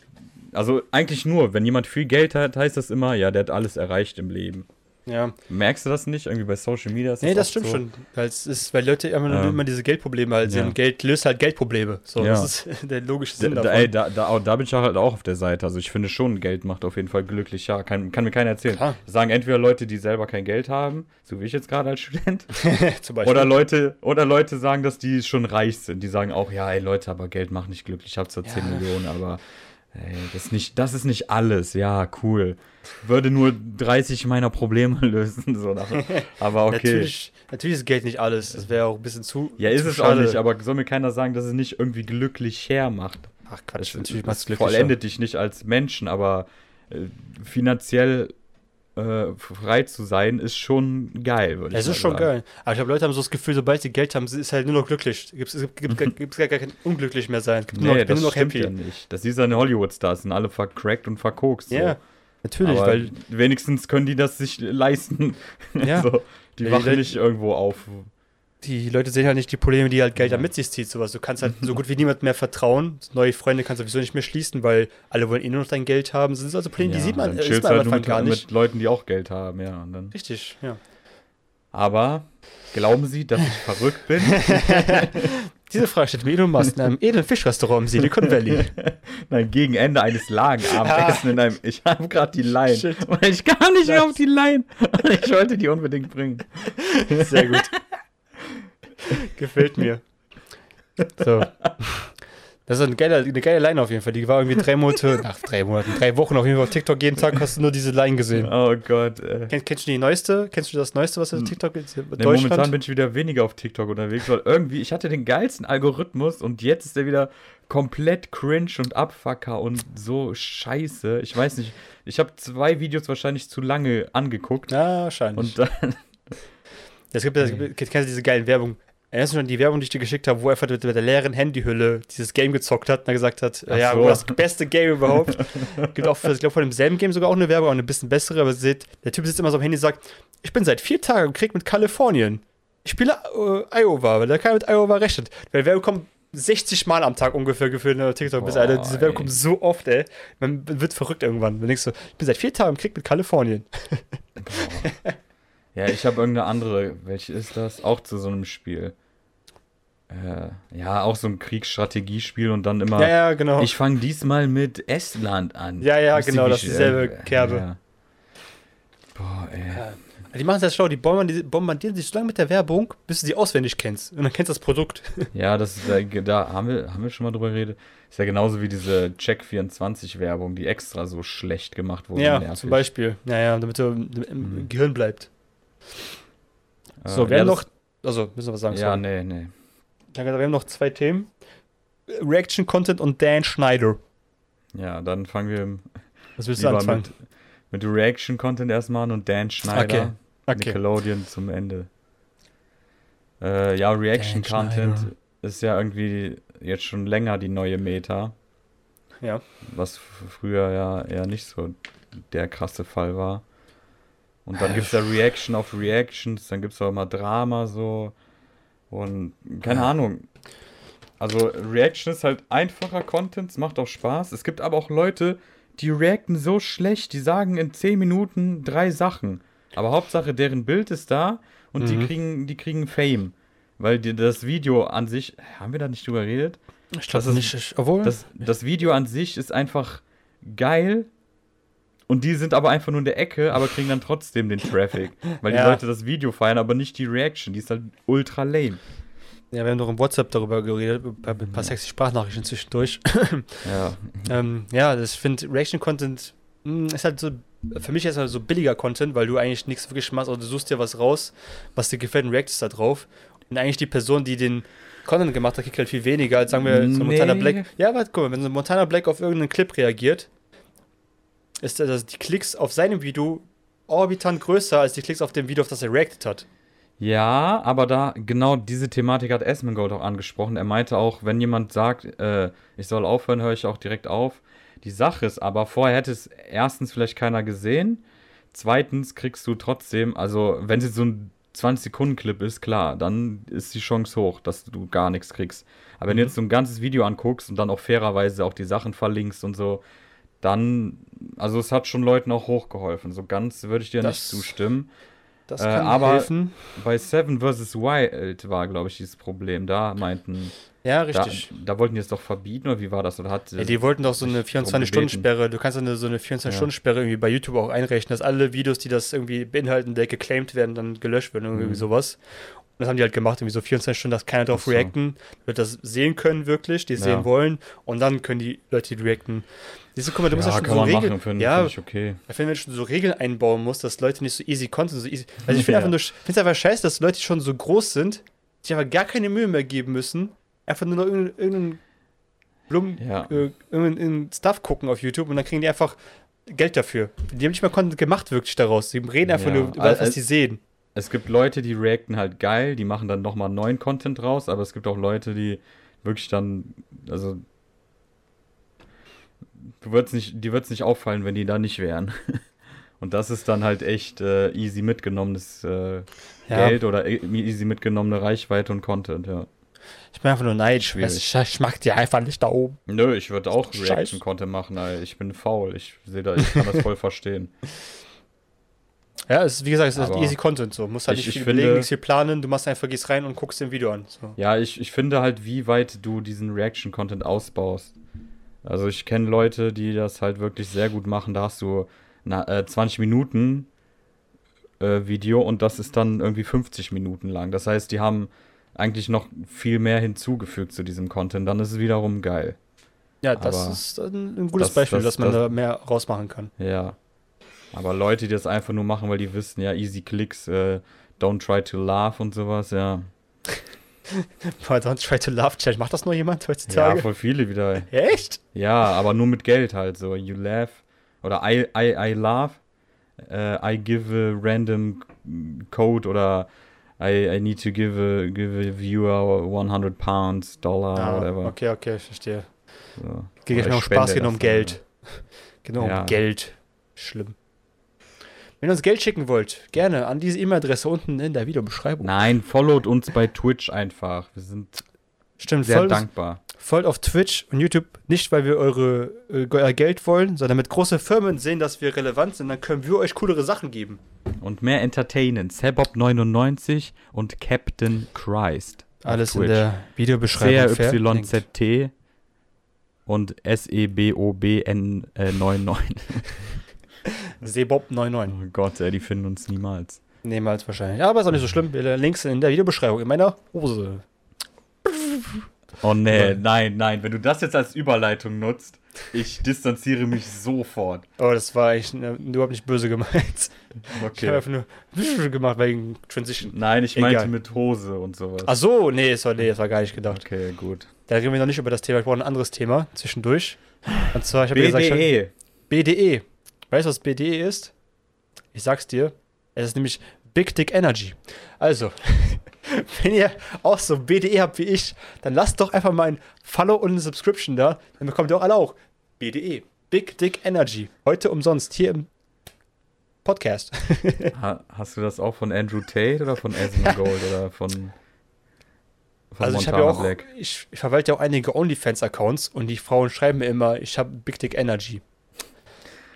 also eigentlich nur, wenn jemand viel Geld hat, heißt das immer, ja, der hat alles erreicht im Leben. Ja. Merkst du das nicht? Irgendwie bei Social Media ist Nee, das stimmt so. schon. Weil es ist, weil Leute immer, Ähm, immer diese Geldprobleme halt sehen. ja. Geld löst halt Geldprobleme. So, Ja. das ist der logische Sinn da, davon. ey, da, da, da bin ich halt auch auf der Seite. Also ich finde schon, Geld macht auf jeden Fall glücklich. Ja, kann, kann mir keiner erzählen. Klar. Das sagen entweder Leute, die selber kein Geld haben, so wie ich jetzt gerade als Student, Zum Beispiel. oder Leute, oder Leute sagen, dass die schon reich sind. Die sagen auch, ja, ey Leute, aber Geld macht nicht glücklich. Ich habe zwar 10 Ja. Millionen, aber ey, das, ist nicht, das ist nicht alles. Ja, cool. Würde nur 30 meiner Probleme lösen. So aber okay. Natürlich, natürlich ist Geld nicht alles. Das wäre auch ein bisschen zu. Ja, ist zu es auch schade. nicht, aber soll mir keiner sagen, dass es nicht irgendwie glücklich hermacht. Ach Quatsch, Das, natürlich das macht es vollendet dich nicht als Menschen, aber äh, finanziell äh, frei zu sein, ist schon geil, würde ich Es mal ist schon sagen. geil. Aber ich glaube, Leute haben so das Gefühl, sobald sie Geld haben, ist halt nur noch glücklich. Gibt's, es gibt, gibt, gibt, gibt's gar, kein unglücklich mehr sein. Es gibt nur noch, Nee, ich bin das nur noch stimmt happy. ja nicht. Das ist ja eine Hollywood-Stars, sind alle vercrackt und verkokst. So. Ja, natürlich, aber weil wenigstens können die das sich leisten. Ja. so, die Ja, wachen nicht irgendwo auf. Die Leute sehen halt nicht die Probleme, die halt Geld da mit sich zieht. Sowas. Du kannst halt so gut wie niemand mehr vertrauen. Neue Freunde kannst du sowieso nicht mehr schließen, weil alle wollen eh nur noch dein Geld haben. Das sind also Probleme, die Ja, sieht man, äh, chillst man am halt nur Anfang mit, gar nicht. mit Leuten, die auch Geld haben, ja. Richtig, ja. Aber glauben Sie, dass ich verrückt bin? Diese Frage steht mir Elon Musk in einem edlen Fischrestaurant im Silicon Valley. Nein, gegen Ende eines Lagenabendessen in einem. Ich habe gerade die Line. Shit. Weil ich gar nicht mehr auf die Line. Ich wollte die unbedingt bringen. Sehr gut. Gefällt mir. So. Das ist eine geile, eine geile Line auf jeden Fall. Die war irgendwie drei Monate, nach drei Monaten, drei Wochen auf jeden Fall auf TikTok. Jeden Tag hast du nur diese Line gesehen. Oh Gott. Äh. Kennst, kennst du die neueste? Kennst du das neueste, was auf TikTok ist? Nee, momentan bin ich wieder weniger auf TikTok unterwegs, weil irgendwie, ich hatte den geilsten Algorithmus und jetzt ist der wieder komplett cringe und Abfucker und so scheiße. Ich weiß nicht, ich habe zwei Videos wahrscheinlich zu lange angeguckt Ja, wahrscheinlich. und dann, Es gibt, es gibt, kennst du diese geilen Werbung? Erinnerst du dich an die Werbung, die ich dir geschickt habe, wo er einfach mit der leeren Handyhülle dieses Game gezockt hat und er gesagt hat, Ach ja, so. das beste Game überhaupt. gibt auch, für- ich glaube, von demselben Game sogar auch eine Werbung, auch eine bisschen bessere, aber seht, der Typ sitzt immer so am Handy und sagt, ich bin seit vier Tagen im Krieg mit Kalifornien. Ich spiele äh, Iowa, weil der keiner mit Iowa rechnet. Weil die Werbung kommt 60 Mal am Tag ungefähr gefühlt in TikTok bis Alter. Diese Werbung kommt so oft, ey. Man wird verrückt irgendwann. Dann denkst du, ich bin seit vier Tagen im Krieg mit Kalifornien. ja, ich habe irgendeine andere, welche ist das? Auch zu so einem Spiel. Äh, ja, auch so ein Kriegsstrategiespiel und dann immer, Ja, ja, genau. ich fange diesmal mit Estland an. Ja, ja, ihr, genau, das ist dieselbe äh, Kerbe. Ja. Boah, ey. Die machen das schlau, die bombardieren, sich so lange mit der Werbung, bis du sie auswendig kennst. Und dann kennst du das Produkt. Ja, das ist, äh, da haben wir, haben wir schon mal drüber geredet. Ist ja genauso wie diese Check24-Werbung, die extra so schlecht gemacht wurde. ja, nervig. zum Beispiel. Ja, ja, damit du im Mhm. Gehirn bleibt. Äh, So, wir ja, haben noch. Also, müssen wir was sagen? Ja, sorry. nee, nee. Ja, Wir haben noch zwei Themen: Reaction-Content und Dan Schneider. Ja, dann fangen wir Was willst du anfangen? mit, mit Reaction-Content erstmal an und Dan Schneider, Okay. Nickelodeon zum Ende. Äh, ja, Reaction-Content Schneider. ist ja irgendwie jetzt schon länger die neue Meta. Ja. Was früher ja eher nicht so der krasse Fall war. Und dann Äh, gibt es da Reaction auf Reactions, dann gibt es auch immer Drama so. Und keine Ja. Ahnung. Also Reaction ist halt einfacher Content, es macht auch Spaß. Es gibt aber auch Leute, die reacten so schlecht, die sagen in 10 Minuten drei Sachen. Aber Hauptsache, deren Bild ist da und die Mhm. kriegen, die kriegen Fame. Weil die, das Video an sich, haben wir da nicht drüber geredet? Ich Das glaube ist- nicht. ich- Obwohl. Das, das Video an sich ist einfach geil. Und die sind aber einfach nur in der Ecke, aber kriegen dann trotzdem den Traffic. Weil die Ja. Leute das Video feiern, aber nicht die Reaction. Die ist halt ultra lame. ja, wir haben doch im WhatsApp darüber geredet, ein paar sexy Sprachnachrichten zwischendurch. Ja. ähm, ja, das- ich finde, Reaction-Content mh, ist halt so, für mich ist halt so billiger Content, weil du eigentlich nichts wirklich machst, oder du suchst dir was raus, was dir gefällt und reactest da drauf. Und eigentlich die Person, die den Content gemacht hat, kriegt halt viel weniger, als sagen wir, so ein Nee. Montana Black. Ja, aber guck mal, wenn so ein Montana Black auf irgendeinen Clip reagiert, ist das, dass die Klicks auf seinem Video orbitant größer als die Klicks auf dem Video, auf das er reacted hat. Ja, aber da, genau diese Thematik hat Asmongold auch angesprochen. Er meinte auch, wenn jemand sagt, äh, ich soll aufhören, höre ich auch direkt auf. Die Sache ist aber, vorher hätte es erstens vielleicht keiner gesehen. Zweitens kriegst du trotzdem, also wenn es jetzt so ein 20-Sekunden-Clip ist, klar, dann ist die Chance hoch, dass du gar nichts kriegst. Aber wenn du Mhm. jetzt so ein ganzes Video anguckst und dann auch fairerweise auch die Sachen verlinkst und so, dann, also es hat schon Leuten auch hochgeholfen. So ganz würde ich dir Das- nicht zustimmen. Das Äh, kann aber- helfen. Bei Seven vs. Wild war, glaube ich, dieses Problem. Da meinten, Ja, da, richtig. da wollten die es doch verbieten, oder wie war das? Oder hat Ja, die wollten doch so eine sich drum 24-Stunden-Sperre, du kannst eine, so eine 24-Stunden-Sperre irgendwie bei YouTube auch einrechnen, dass alle Videos, die das irgendwie beinhalten, der geclaimed werden, dann gelöscht werden, irgendwie Mhm. sowas. Und das haben die halt gemacht, irgendwie so 24 Stunden, dass keiner drauf so. reacten, wird das sehen können wirklich, die es Ja. sehen wollen und dann können die Leute die reacten. Siehst du, guck mal, du musst ja ja, schon so Regeln, machen, ja, find ich okay. ich finde, wenn du schon so Regeln einbauen musst, dass Leute nicht so easy Content, so easy. Also ich finde Ja. einfach nur, finde es einfach scheiße, dass Leute, die schon so groß sind, sich einfach gar keine Mühe mehr geben müssen, einfach nur noch irgendeinen irgendeinen Blum, Ja. äh, irgendeinen Stuff gucken auf YouTube und dann kriegen die einfach Geld dafür. Die haben nicht mal Content gemacht wirklich daraus. Die reden einfach Ja, nur über das, was die sehen. Es gibt Leute, die reacten halt geil, die machen dann nochmal neuen Content raus, aber es gibt auch Leute, die wirklich dann, also du würdest nicht, die wird es nicht auffallen, wenn die da nicht wären. Und das ist dann halt echt äh, easy mitgenommenes äh, Ja. Geld oder e- easy mitgenommene Reichweite und Content, ja. Ich bin einfach nur neidisch. Ich, mag die einfach nicht da oben. Nö, ich würde auch. Reaction-Content machen, weil ich bin faul. Ich sehe da, ich kann das voll verstehen. Ja, es ist, wie gesagt, es ist easy Content so. Muss halt ich- nicht ich viel belegen, nichts viel planen. Du machst einfach, gehst rein und guckst den Video an. So. Ja, ich, ich finde halt, wie weit du diesen Reaction-Content ausbaust. Also ich kenne Leute, die das halt wirklich sehr gut machen. Da hast du na, äh, 20 Minuten äh, Video und das ist dann irgendwie 50 Minuten lang. Das heißt, die haben eigentlich noch viel mehr hinzugefügt zu diesem Content. Dann ist es wiederum geil. Ja, das Aber ist ein, ein gutes das- Beispiel, das- dass man das- da mehr rausmachen kann. Ja. Aber Leute, die das einfach nur machen, weil die wissen, ja, easy clicks, äh, don't try to laugh und sowas, ja. Boah, Don't try to laugh Challenge. Macht das noch jemand Ja, heutzutage? voll viele wieder. Echt? Ja, aber nur mit Geld halt so. You laugh oder I, I, I laugh. Äh, I give a random code oder I, I need to give a, give a viewer 100 pounds, Dollar, Ah, whatever. okay, okay, ich verstehe. So. Geht mir um Spaß, geht um Geld. Genau, Ja. um Geld. Schlimm. Wenn ihr uns Geld schicken wollt, gerne an diese E-Mail-Adresse unten in der Videobeschreibung. Nein, followt uns bei Twitch einfach. Wir sind Stimmt, sehr folgt, dankbar. folgt auf Twitch und YouTube nicht, weil wir eure, äh, euer Geld wollen, sondern damit große Firmen sehen, dass wir relevant sind, dann können wir euch coolere Sachen geben. Und mehr entertainen. Sebop99 und Captain Christ. Alles in der Videobeschreibung. verlinkt. CRYZT und E SEBOBN99. Sebob99. Oh Gott, ey, die finden uns niemals. Niemals wahrscheinlich. Ja, aber ist auch nicht so schlimm. Links in der Videobeschreibung in meiner Hose. Oh nee, Nein. nein, nein. Wenn du das jetzt als Überleitung nutzt, ich distanziere mich sofort. Oh, das war eigentlich äh, überhaupt nicht böse gemeint. Ich habe Okay. einfach nur gemacht wegen Transition. Nein, ich Egal. meinte mit Hose und sowas. Ach so, nee, das war, nee, das war gar nicht gedacht. Okay, gut. Da reden wir noch nicht über das Thema. Ich brauche ein anderes Thema zwischendurch. Und zwar, ich habe ja gesagt, schon- BDE. Weißt du, was BDE ist? Ich sag's dir. Es ist nämlich Big Dick Energy. Also, wenn ihr auch so BDE habt wie ich, dann lasst doch einfach mal ein Follow und eine Subscription da. Dann bekommt ihr auch alle auch BDE. Big Dick Energy. Heute umsonst hier im Podcast. Ha, hast du das auch von Andrew Tate oder von Asmongold oder von, von also ich habe ja auch, ich, ich verwalte ja auch einige OnlyFans-Accounts und die Frauen schreiben mir immer, ich habe Big Dick Energy.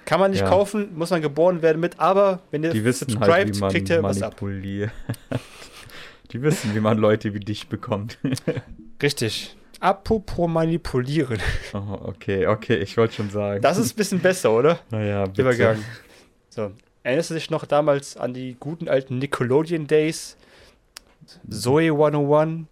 Kann man nicht Ja. kaufen, muss man geboren werden mit, aber wenn ihr Die wissen halt, wie man kriegt ihr was ab. Die wissen, wie man Leute wie dich bekommt. Richtig. Apropos manipulieren. Oh, okay, okay, ich wollte schon sagen. Das ist ein bisschen besser, oder? naja, bitte. Übergang. So. Erinnerst du dich noch damals an die guten alten Nickelodeon Days? Zoe 101?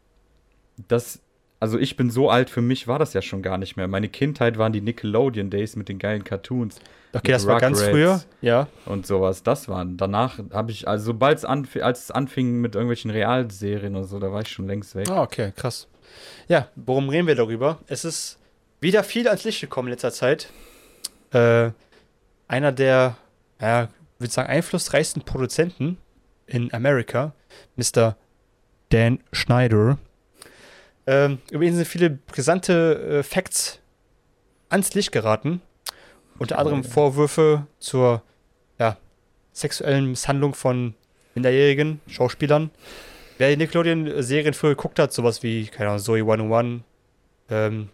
Das, also ich bin so alt, für mich war das ja schon gar nicht mehr. Meine Kindheit waren die Nickelodeon Days mit den geilen Cartoons Okay, das war ganz Rugrats. früher. Ja. und sowas. Das waren. Danach habe ich, also sobald es als es anfing mit irgendwelchen Realserien oder so, da war ich schon längst weg. Ah, okay, krass. Ja, worum reden wir darüber? Es ist wieder viel ans Licht gekommen in letzter Zeit. Äh, einer der, ja, würde sagen, einflussreichsten Produzenten in Amerika, Mr. Dan Schneider. Ähm, über ihn sind viele brisante äh, Facts ans Licht geraten. Unter anderem. Vorwürfe zur ja, sexuellen Misshandlung von minderjährigen Schauspielern. Wer die Nickelodeon-Serien früher geguckt hat, sowas wie, keine Ahnung, Zoe 101, ähm,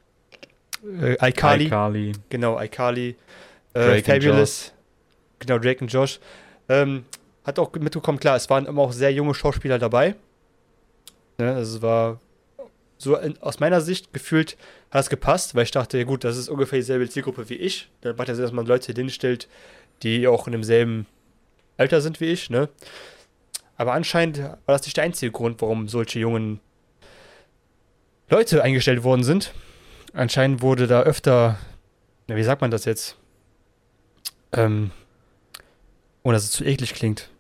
äh, iCarly, iCarly. genau, iCarly, äh, Fabulous, genau, Drake und Josh, ähm, hat auch mitbekommen, klar, es waren immer auch sehr junge Schauspieler dabei. Ne, also es war so in, aus meiner Sicht gefühlt hat es gepasst, weil ich dachte, ja gut, das ist ungefähr dieselbe Zielgruppe wie ich. Da macht ja Sinn, dass man Leute hinstellt, die auch in demselben Alter sind wie ich, ne? Aber anscheinend war das nicht der einzige Grund, warum solche jungen Leute eingestellt worden sind. Anscheinend wurde da öfter, na, wie sagt man das jetzt? Ähm, ohne dass es zu eklig klingt.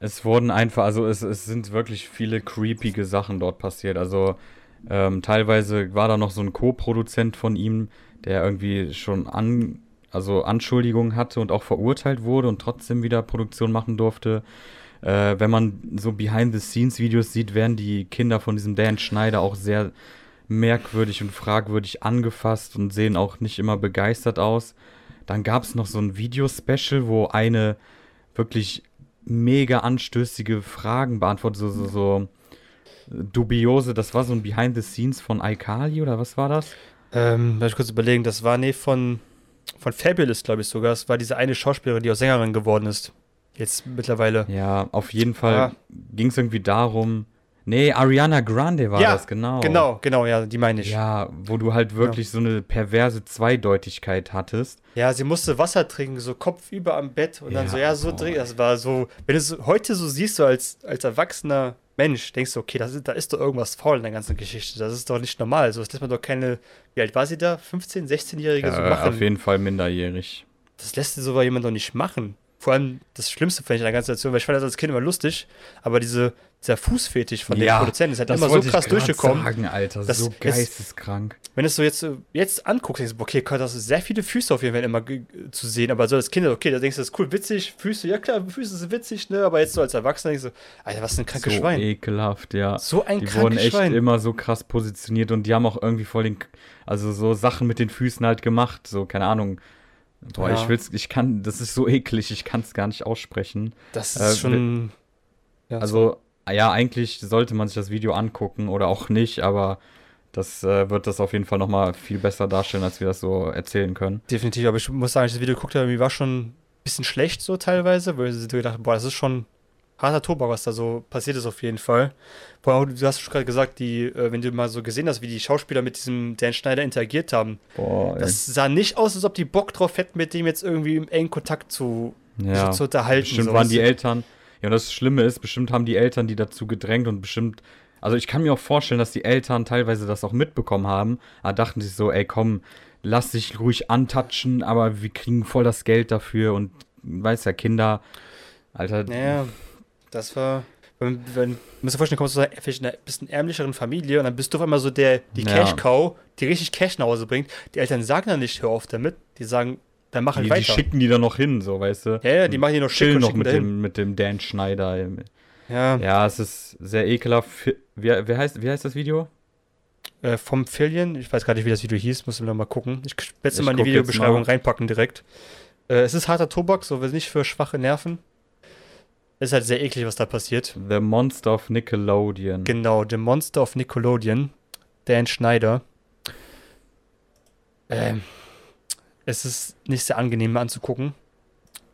Es wurden einfach, also es, es sind wirklich viele creepige Sachen dort passiert. Also ähm, teilweise war da noch so ein Co-Produzent von ihm, der irgendwie schon an, also Anschuldigungen hatte und auch verurteilt wurde und trotzdem wieder Produktion machen durfte. Äh, wenn man so Behind-the-Scenes-Videos sieht, werden die Kinder von diesem Dan Schneider auch sehr merkwürdig und fragwürdig angefasst und sehen auch nicht immer begeistert aus. Dann gab es noch so ein Video-Special, wo eine wirklich mega anstößige Fragen beantwortet, so, so, so dubiose, das war so ein Behind the Scenes von iCarly oder was war das? Ähm, lass ich kurz überlegen, das war nee von, von Fabulous, glaube ich sogar. Das war diese eine Schauspielerin, die auch Sängerin geworden ist. Jetzt mittlerweile. Ja, auf jeden Fall Ja. ging es irgendwie darum. Nee, Ariana Grande war Ja, das, genau. Genau, genau, ja, die meine ich. Ja. Ja, wo du halt wirklich so eine perverse Zweideutigkeit hattest. sie musste Wasser trinken, so kopfüber am Bett und dann Ja, so, ja, so trinken. Das war so, wenn du es heute so siehst, so als, als erwachsener Mensch, denkst du, okay, das ist, da ist doch irgendwas faul in der ganzen Geschichte. Das ist doch nicht normal. So, das lässt man doch keine, wie alt war sie da? 15-, 16-Jährige so Äh, machen. auf jeden Fall minderjährig. Das lässt so war jemand doch nicht machen. Vor allem das Schlimmste fand ich in der ganzen Situation, weil ich fand das als Kind immer lustig, aber diese, dieser Fußfetisch von Ja, den Produzenten ist halt immer so krass durchgekommen. Sagen, Alter, Das so ist- geisteskrank. Wenn du es so jetzt, äh, jetzt anguckst, denkst du, okay, Gott, das ist sehr viele Füße auf jeden Fall immer ge- zu sehen, aber so als Kind, okay, da denkst du, das ist cool, witzig, Füße, ja klar, Füße sind witzig, ne, aber jetzt so als Erwachsener denkst du, Alter, was für ein krankes so Schwein. ekelhaft, ja. So ein Die krankes wurden echt Schwein. immer so krass positioniert und die haben auch irgendwie voll den, also so Sachen mit den Füßen halt gemacht, so, keine Ahnung. Boah, Ja. ich will's, ich kann, das ist so eklig, ich kann es gar nicht aussprechen. das äh, ist schon. Ja, Also, ja, eigentlich sollte man sich das Video angucken oder auch nicht, aber das äh, wird das auf jeden Fall nochmal viel besser darstellen, als wir das so erzählen können. Definitiv, aber ich muss sagen, ich das Video geguckt habe, mir war schon ein bisschen schlecht so teilweise, weil ich so gedacht boah, das ist schon harter Tobak, was da so passiert ist auf jeden Fall. Allem, du hast schon gerade gesagt, die, äh, wenn du mal so gesehen hast, wie die Schauspieler mit diesem Dan Schneider interagiert haben, Boah, ey. das sah nicht aus, als ob die Bock drauf hätten, mit dem jetzt irgendwie im engen Kontakt zu, ja. zu unterhalten. Bestimmt so, waren die? Eltern, ja, und das Schlimme ist, bestimmt haben die Eltern die dazu gedrängt und bestimmt, also ich kann mir auch vorstellen, dass die Eltern teilweise das auch mitbekommen haben, aber dachten sich so, ey, komm, lass dich ruhig antatschen, aber wir kriegen voll das Geld dafür und weiß ja, Kinder, Alter, Ja, das war. Wenn, wenn, musst dir vorstellen, du kommst aus einer, vielleicht einer bisschen ärmlicheren Familie und dann bist du auf einmal so der, die Ja. Cash-Cow, die richtig Cash nach Hause bringt. Die Eltern sagen dann nicht, hör auf damit. Die sagen, dann mach halt die, die weiter. schicken die dann noch hin, so, weißt du. ja, ja, die machen die noch schick und noch mit dahin. dem, mit dem Dan Schneider. Ja, Ja, es ist sehr ekelhaft. Wer, wer, heißt, wie heißt das Video? äh, vom Fillion, ich weiß gar nicht, wie das Video hieß, muss ich noch mal gucken. Ich werde es mal in die Videobeschreibung reinpacken direkt. Äh, es ist harter Tobak, so nicht für schwache Nerven. Ist halt sehr eklig, was da passiert. The Monster of Nickelodeon. Genau, The Monster of Nickelodeon, Dan Schneider. Ähm, es ist nicht sehr angenehm anzugucken.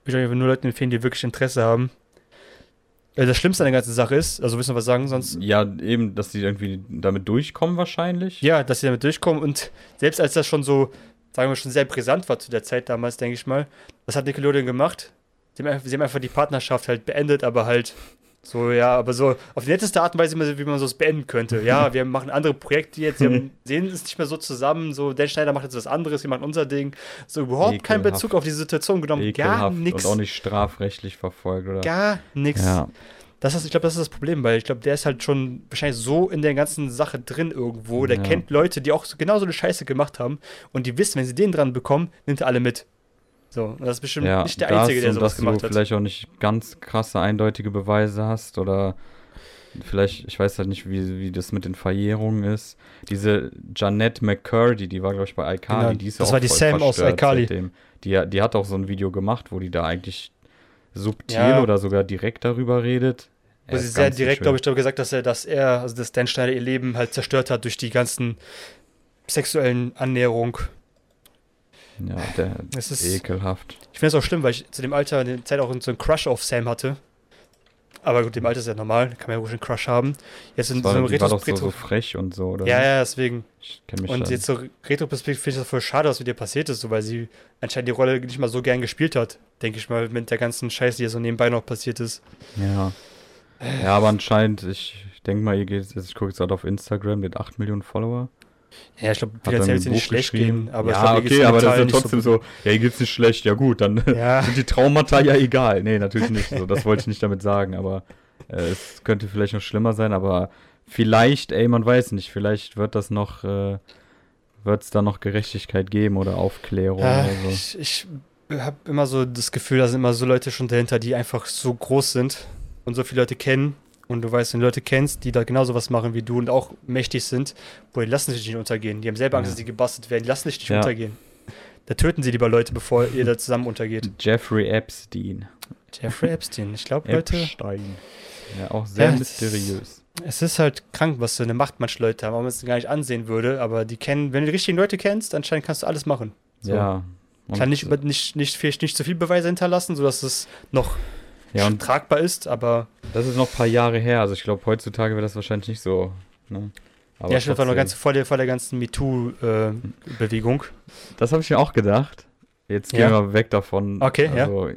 Ich würde nur Leuten empfehlen, die wirklich Interesse haben. Äh, das Schlimmste an der ganzen Sache ist, also willst du was sagen, sonst. Ja, eben, dass die irgendwie damit durchkommen wahrscheinlich. Ja, dass sie damit durchkommen und selbst als das schon so, sagen wir schon sehr brisant war zu der Zeit damals, denke ich mal, was hat Nickelodeon gemacht? Sie haben, einfach, die Partnerschaft halt beendet, aber halt so, ja, aber so auf die netteste Art und Weise, wie man so es beenden könnte. Ja, wir machen andere Projekte jetzt, wir haben, sehen es nicht mehr so zusammen, so, Dan Schneider macht jetzt was anderes, wir machen unser Ding. So überhaupt keinen. Bezug auf die Situation genommen, gar Ekelhaft nichts. und auch nicht strafrechtlich verfolgt, oder? Gar nichts. Ja, Das ist, ich glaube, das ist das Problem, weil ich glaube, der ist halt schon wahrscheinlich so in der ganzen Sache drin irgendwo. Der Ja. kennt Leute, die auch so, genau so eine Scheiße gemacht haben und die wissen, wenn sie den dran bekommen, nimmt er alle mit. So, und das ist bestimmt ja nicht der das Einzige, der sowas dass gemacht du hat. vielleicht auch nicht ganz krasse, eindeutige Beweise hast oder vielleicht, ich weiß halt nicht, wie, wie das mit den Verjährungen ist. Diese Janette McCurdy, die war, glaube ich, bei iCarly, Genau, die ist das ja war auch die Sam aus iCarly. Die, die hat auch so ein Video gemacht, wo die da eigentlich subtil Ja. oder sogar direkt darüber redet. Wo sie ist sehr direkt, glaube ich, darüber gesagt, dass er, dass er, also dass Dan Schneider ihr Leben halt zerstört hat durch die ganzen sexuellen Annäherung. Ja, der Es ist- ekelhaft. Ich finde es auch schlimm, weil ich zu dem Alter in der Zeit auch so einen Crush auf Sam hatte. Aber gut, dem Alter ist ja normal, kann man ja ruhig einen Crush haben. Jetzt in so einem die war doch so, Retro- so frech und so, oder? Ja, ja, deswegen. Ich kenn mich Und jetzt so Retroperspektiv finde ich das voll schade, was mit ihr passiert ist, so, weil sie anscheinend die Rolle nicht mal so gern gespielt hat. Denke ich mal, mit der ganzen Scheiße, die ja so nebenbei noch passiert ist. Ja. Ja, aber anscheinend, ich denke mal, ihr geht jetzt, ich gucke jetzt gerade auf Instagram, mit 8 Millionen Follower. Ja, ich glaube, finanziell wird ein nicht schlecht gehen, aber ich ja, ihr geht's okay, aber das ist ja trotzdem so, ja, ihr geht's nicht schlecht, ja gut, dann Ja. sind die Traumata ja egal. Nee, natürlich nicht so, das wollte ich nicht damit sagen, aber äh, es könnte vielleicht noch schlimmer sein, aber vielleicht, ey, man weiß nicht, vielleicht wird das noch, äh, wird es da noch Gerechtigkeit geben oder Aufklärung Ja, oder so. ich ich habe immer so das Gefühl, da sind immer so Leute schon dahinter, die einfach so groß sind und so viele Leute kennen. Und du weißt, wenn du Leute kennst, die da genauso was machen wie du und auch mächtig sind, boah, die lassen sich nicht untergehen. Die haben selber Angst, Ja. dass die gebastelt werden. Die lassen sich nicht Ja. untergehen. Da töten sie lieber Leute, bevor ihr da zusammen untergeht. Jeffrey Epstein. Jeffrey Epstein. Ich glaube, Leute, Epstein. Ja, auch sehr Ja, mysteriös. es ist halt krank, was für eine Macht manche Leute haben, auch wenn man es gar nicht ansehen würde. Aber die kennen, wenn du die richtigen Leute kennst, anscheinend kannst du alles machen. So. Ja. Und, Kann nicht, nicht, nicht, vielleicht nicht zu viel Beweise hinterlassen, sodass es noch Ja, und tragbar ist, aber das ist noch ein paar Jahre her. Also ich glaube, heutzutage wäre das wahrscheinlich nicht so. Ne? Aber ja, ich war noch ganz vor der, vor der ganzen MeToo-Bewegung. Das habe ich mir auch gedacht. Jetzt gehen Ja? wir weg davon. Okay, ja. also,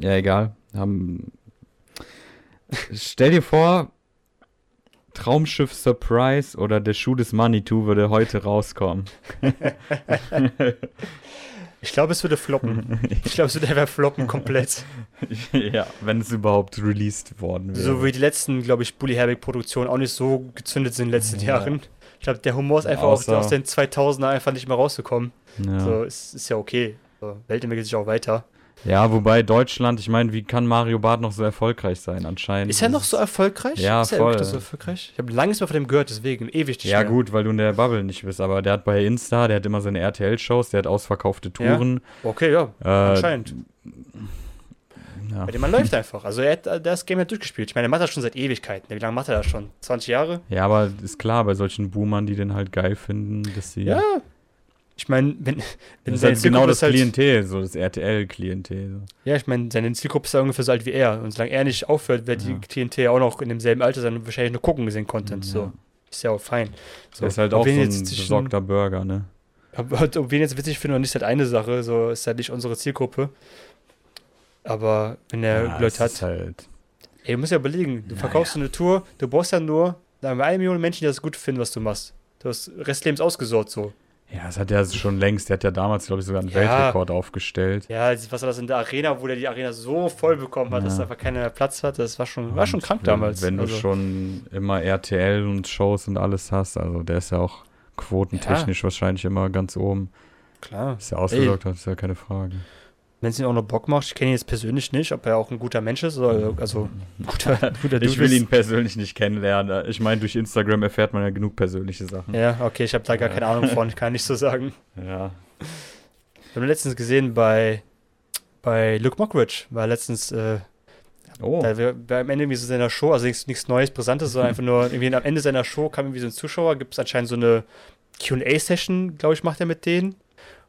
ja. egal. Haben, stell dir vor, Traumschiff Surprise oder der Schuh des Manitou würde heute rauskommen. ich glaube, es würde floppen. ich glaube, es würde einfach floppen komplett. ja, wenn es überhaupt released worden wäre. So wie die letzten, glaube ich, Bully Herbig-Produktionen auch nicht so gezündet sind in den letzten Ja. Jahren. Ich glaube, der Humor ist einfach Außer- aus den 2000er einfach nicht mehr rausgekommen. ja. So, ist, ist ja okay. So, Welt entwickelt sich auch weiter. Ja, wobei Deutschland, ich meine, wie kann Mario Barth noch so erfolgreich sein? Anscheinend. Ist er noch so erfolgreich? Ja, ist er voll. so erfolgreich? Ich habe lange nichts mehr von dem gehört, deswegen ewig nicht Ja, mehr. gut, weil du in der Bubble nicht bist, aber der hat bei Insta, der hat immer seine RTL-Shows, der hat ausverkaufte Ja. Touren. Okay, ja, Äh, anscheinend. Ja. Bei dem man läuft einfach. Also er hat äh, das Game ja durchgespielt. Ich meine, er macht das schon seit Ewigkeiten. Wie lange macht er das schon? 20 Jahre? ja, aber ist klar, bei solchen Boomern, die den halt geil finden, dass sie. Ja. Ich meine, wenn, wenn das ist halt genau das ist halt, Klientel, so das RTL-Klientel. So. Ja, ich meine, seine Zielgruppe ist ja ungefähr so alt wie er. Und solange er nicht aufhört, wird Ja. die Klientel ja auch noch in demselben Alter sein und wahrscheinlich nur gucken gesehen Content. Ja. So. Ist ja auch fein. So. Ist halt ob auch so ein zwischen- besorgter Burger, ne? Ob, ob wir ihn jetzt witzig finden oder nicht, ist halt eine Sache. So ist halt nicht unsere Zielgruppe. Aber wenn er Ja, Leute hat, halt. ey, du musst ja überlegen, du verkaufst eine Tour, du brauchst ja nur, eine Million Menschen, die das gut finden, was du machst. Du hast Restlebens ausgesorgt so. Ja, das hat er schon längst. Der hat ja damals, glaube ich, sogar einen Ja. Weltrekord aufgestellt. Ja, das- was war das in der Arena, wo der die Arena so voll bekommen hat, dass Ja. einfach keiner mehr Platz hat, das war schon, war schon krank wenn- damals. Wenn du also, schon immer RTL und Shows und alles hast, also der ist ja auch quotentechnisch wahrscheinlich immer ganz oben. klar. Ist ja ausgesorgt hat, ist ja keine Frage. Wenn es ihn auch noch Bock macht, ich kenne ihn jetzt persönlich nicht, ob er auch ein guter Mensch ist oder also ein guter, guter Ich will ihn persönlich nicht kennenlernen. Ich meine, durch Instagram erfährt man ja genug persönliche Sachen. Ja, okay, ich habe da gar keine Ahnung von, kann ich so sagen. Ja. Wir haben letztens gesehen bei, bei Luke Mockridge, war letztens, äh, Oh. da wir am Ende irgendwie so seiner Show, also nichts, nichts Neues, Brisantes, sondern einfach nur irgendwie am Ende seiner Show kam irgendwie so ein Zuschauer, gibt es anscheinend so eine QA-Session, glaube ich, macht er mit denen.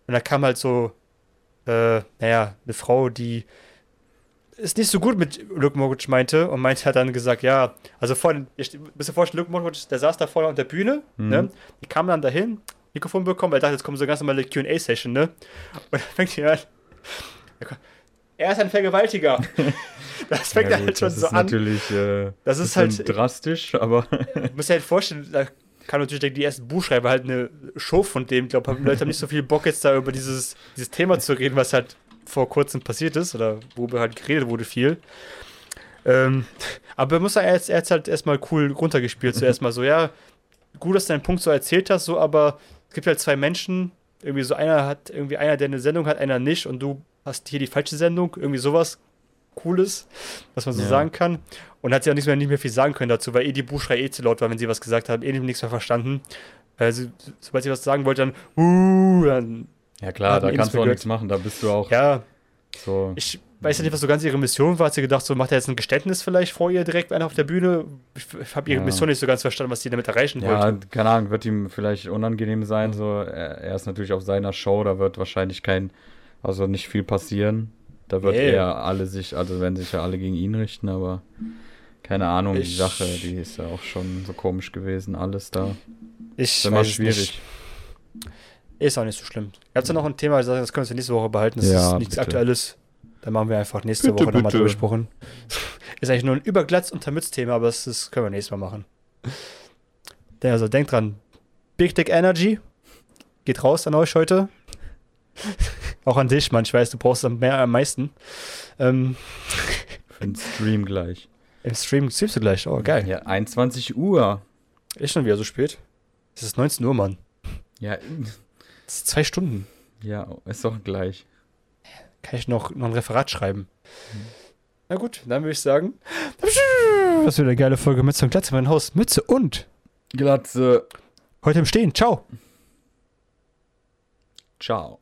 Und da kam halt so, äh, naja, eine Frau, die es nicht so gut mit Luke Mockridge meinte und meinte, hat dann gesagt, ja, also vorhin, ihr müsst ihr vorstellen, Luke Mockridge, der saß da vorne auf der Bühne, Mhm. ne? Die kam dann dahin, Mikrofon bekommen, weil er dachte, jetzt kommt so eine ganz normale QA-Session, ne? Und dann fängt die an. Er ist ein Vergewaltiger. Das fängt ja, halt gut, schon das so ist an. natürlich äh, Das ist halt- drastisch, aber Du musst dir halt vorstellen, da kann natürlich denken, die ersten Buchschreiber halt eine Show von dem. Ich glaube, Leute haben nicht so viel Bock jetzt da über dieses, dieses Thema zu reden, was halt vor kurzem passiert ist oder worüber halt geredet wurde viel. Ähm, aber er muss er hat hat's halt erstmal cool runtergespielt. Zuerst mal so, ja, gut, dass du deinen Punkt so erzählt hast, so, aber es gibt halt zwei Menschen, irgendwie so einer hat, irgendwie einer, der eine Sendung hat, einer nicht und du hast hier die falsche Sendung, irgendwie sowas Cooles, was man so Ja. sagen kann. Und hat sie auch nicht mehr, nicht mehr viel sagen können dazu, weil eh die Buchschrei eh zu laut war, wenn sie was gesagt haben, eh nichts mehr verstanden. Also, sobald sie was sagen wollte, dann, uh, dann, ja klar, da kannst du auch nichts machen. Da bist du auch ja, so. ich weiß ja nicht, was so ganz ihre Mission war. Hat sie gedacht, so macht er jetzt ein Geständnis vielleicht vor ihr direkt einer auf der Bühne? Ich, ich habe ihre Ja. Mission nicht so ganz verstanden, was sie damit erreichen Ja, wollte. keine Ahnung, wird ihm vielleicht unangenehm sein. So, er, er ist natürlich auf seiner Show, da wird wahrscheinlich kein, also nicht viel passieren. Da wird Nee. eher alle sich, also werden sich ja alle gegen ihn richten, aber keine Ahnung, die Ich- Sache, die ist ja auch schon so komisch gewesen, alles da. Ich Ist immer es schwierig. Ist auch nicht so schlimm. Ihr habt ja noch ein Thema, das können wir nächste Woche behalten. Das Ja, ist nichts bitte. Aktuelles. Dann machen wir einfach nächste Bitte, Woche nochmal gesprochen. Ist eigentlich nur ein Überglatz- und Mütz-Thema, aber das, das können wir nächstes Mal machen. Ja, Also denkt dran, Big Dick Energy geht raus an euch heute. Auch an dich, Mann. Ich weiß, du brauchst am, mehr, am meisten. Ähm, Für den Stream gleich. Im Stream streamst du gleich. Oh, geil. Ja, 21 Uhr. Ist schon wieder so spät. Es ist 19 Uhr, Mann. Ja, Das ist zwei Stunden. ja, ist doch gleich. Kann ich noch, noch ein Referat schreiben. Na gut, dann würde ich sagen, das wird eine geile Folge Mütze und Glatze, mein Haus. Mütze und Glatze. heute im Stehen. Ciao. Ciao.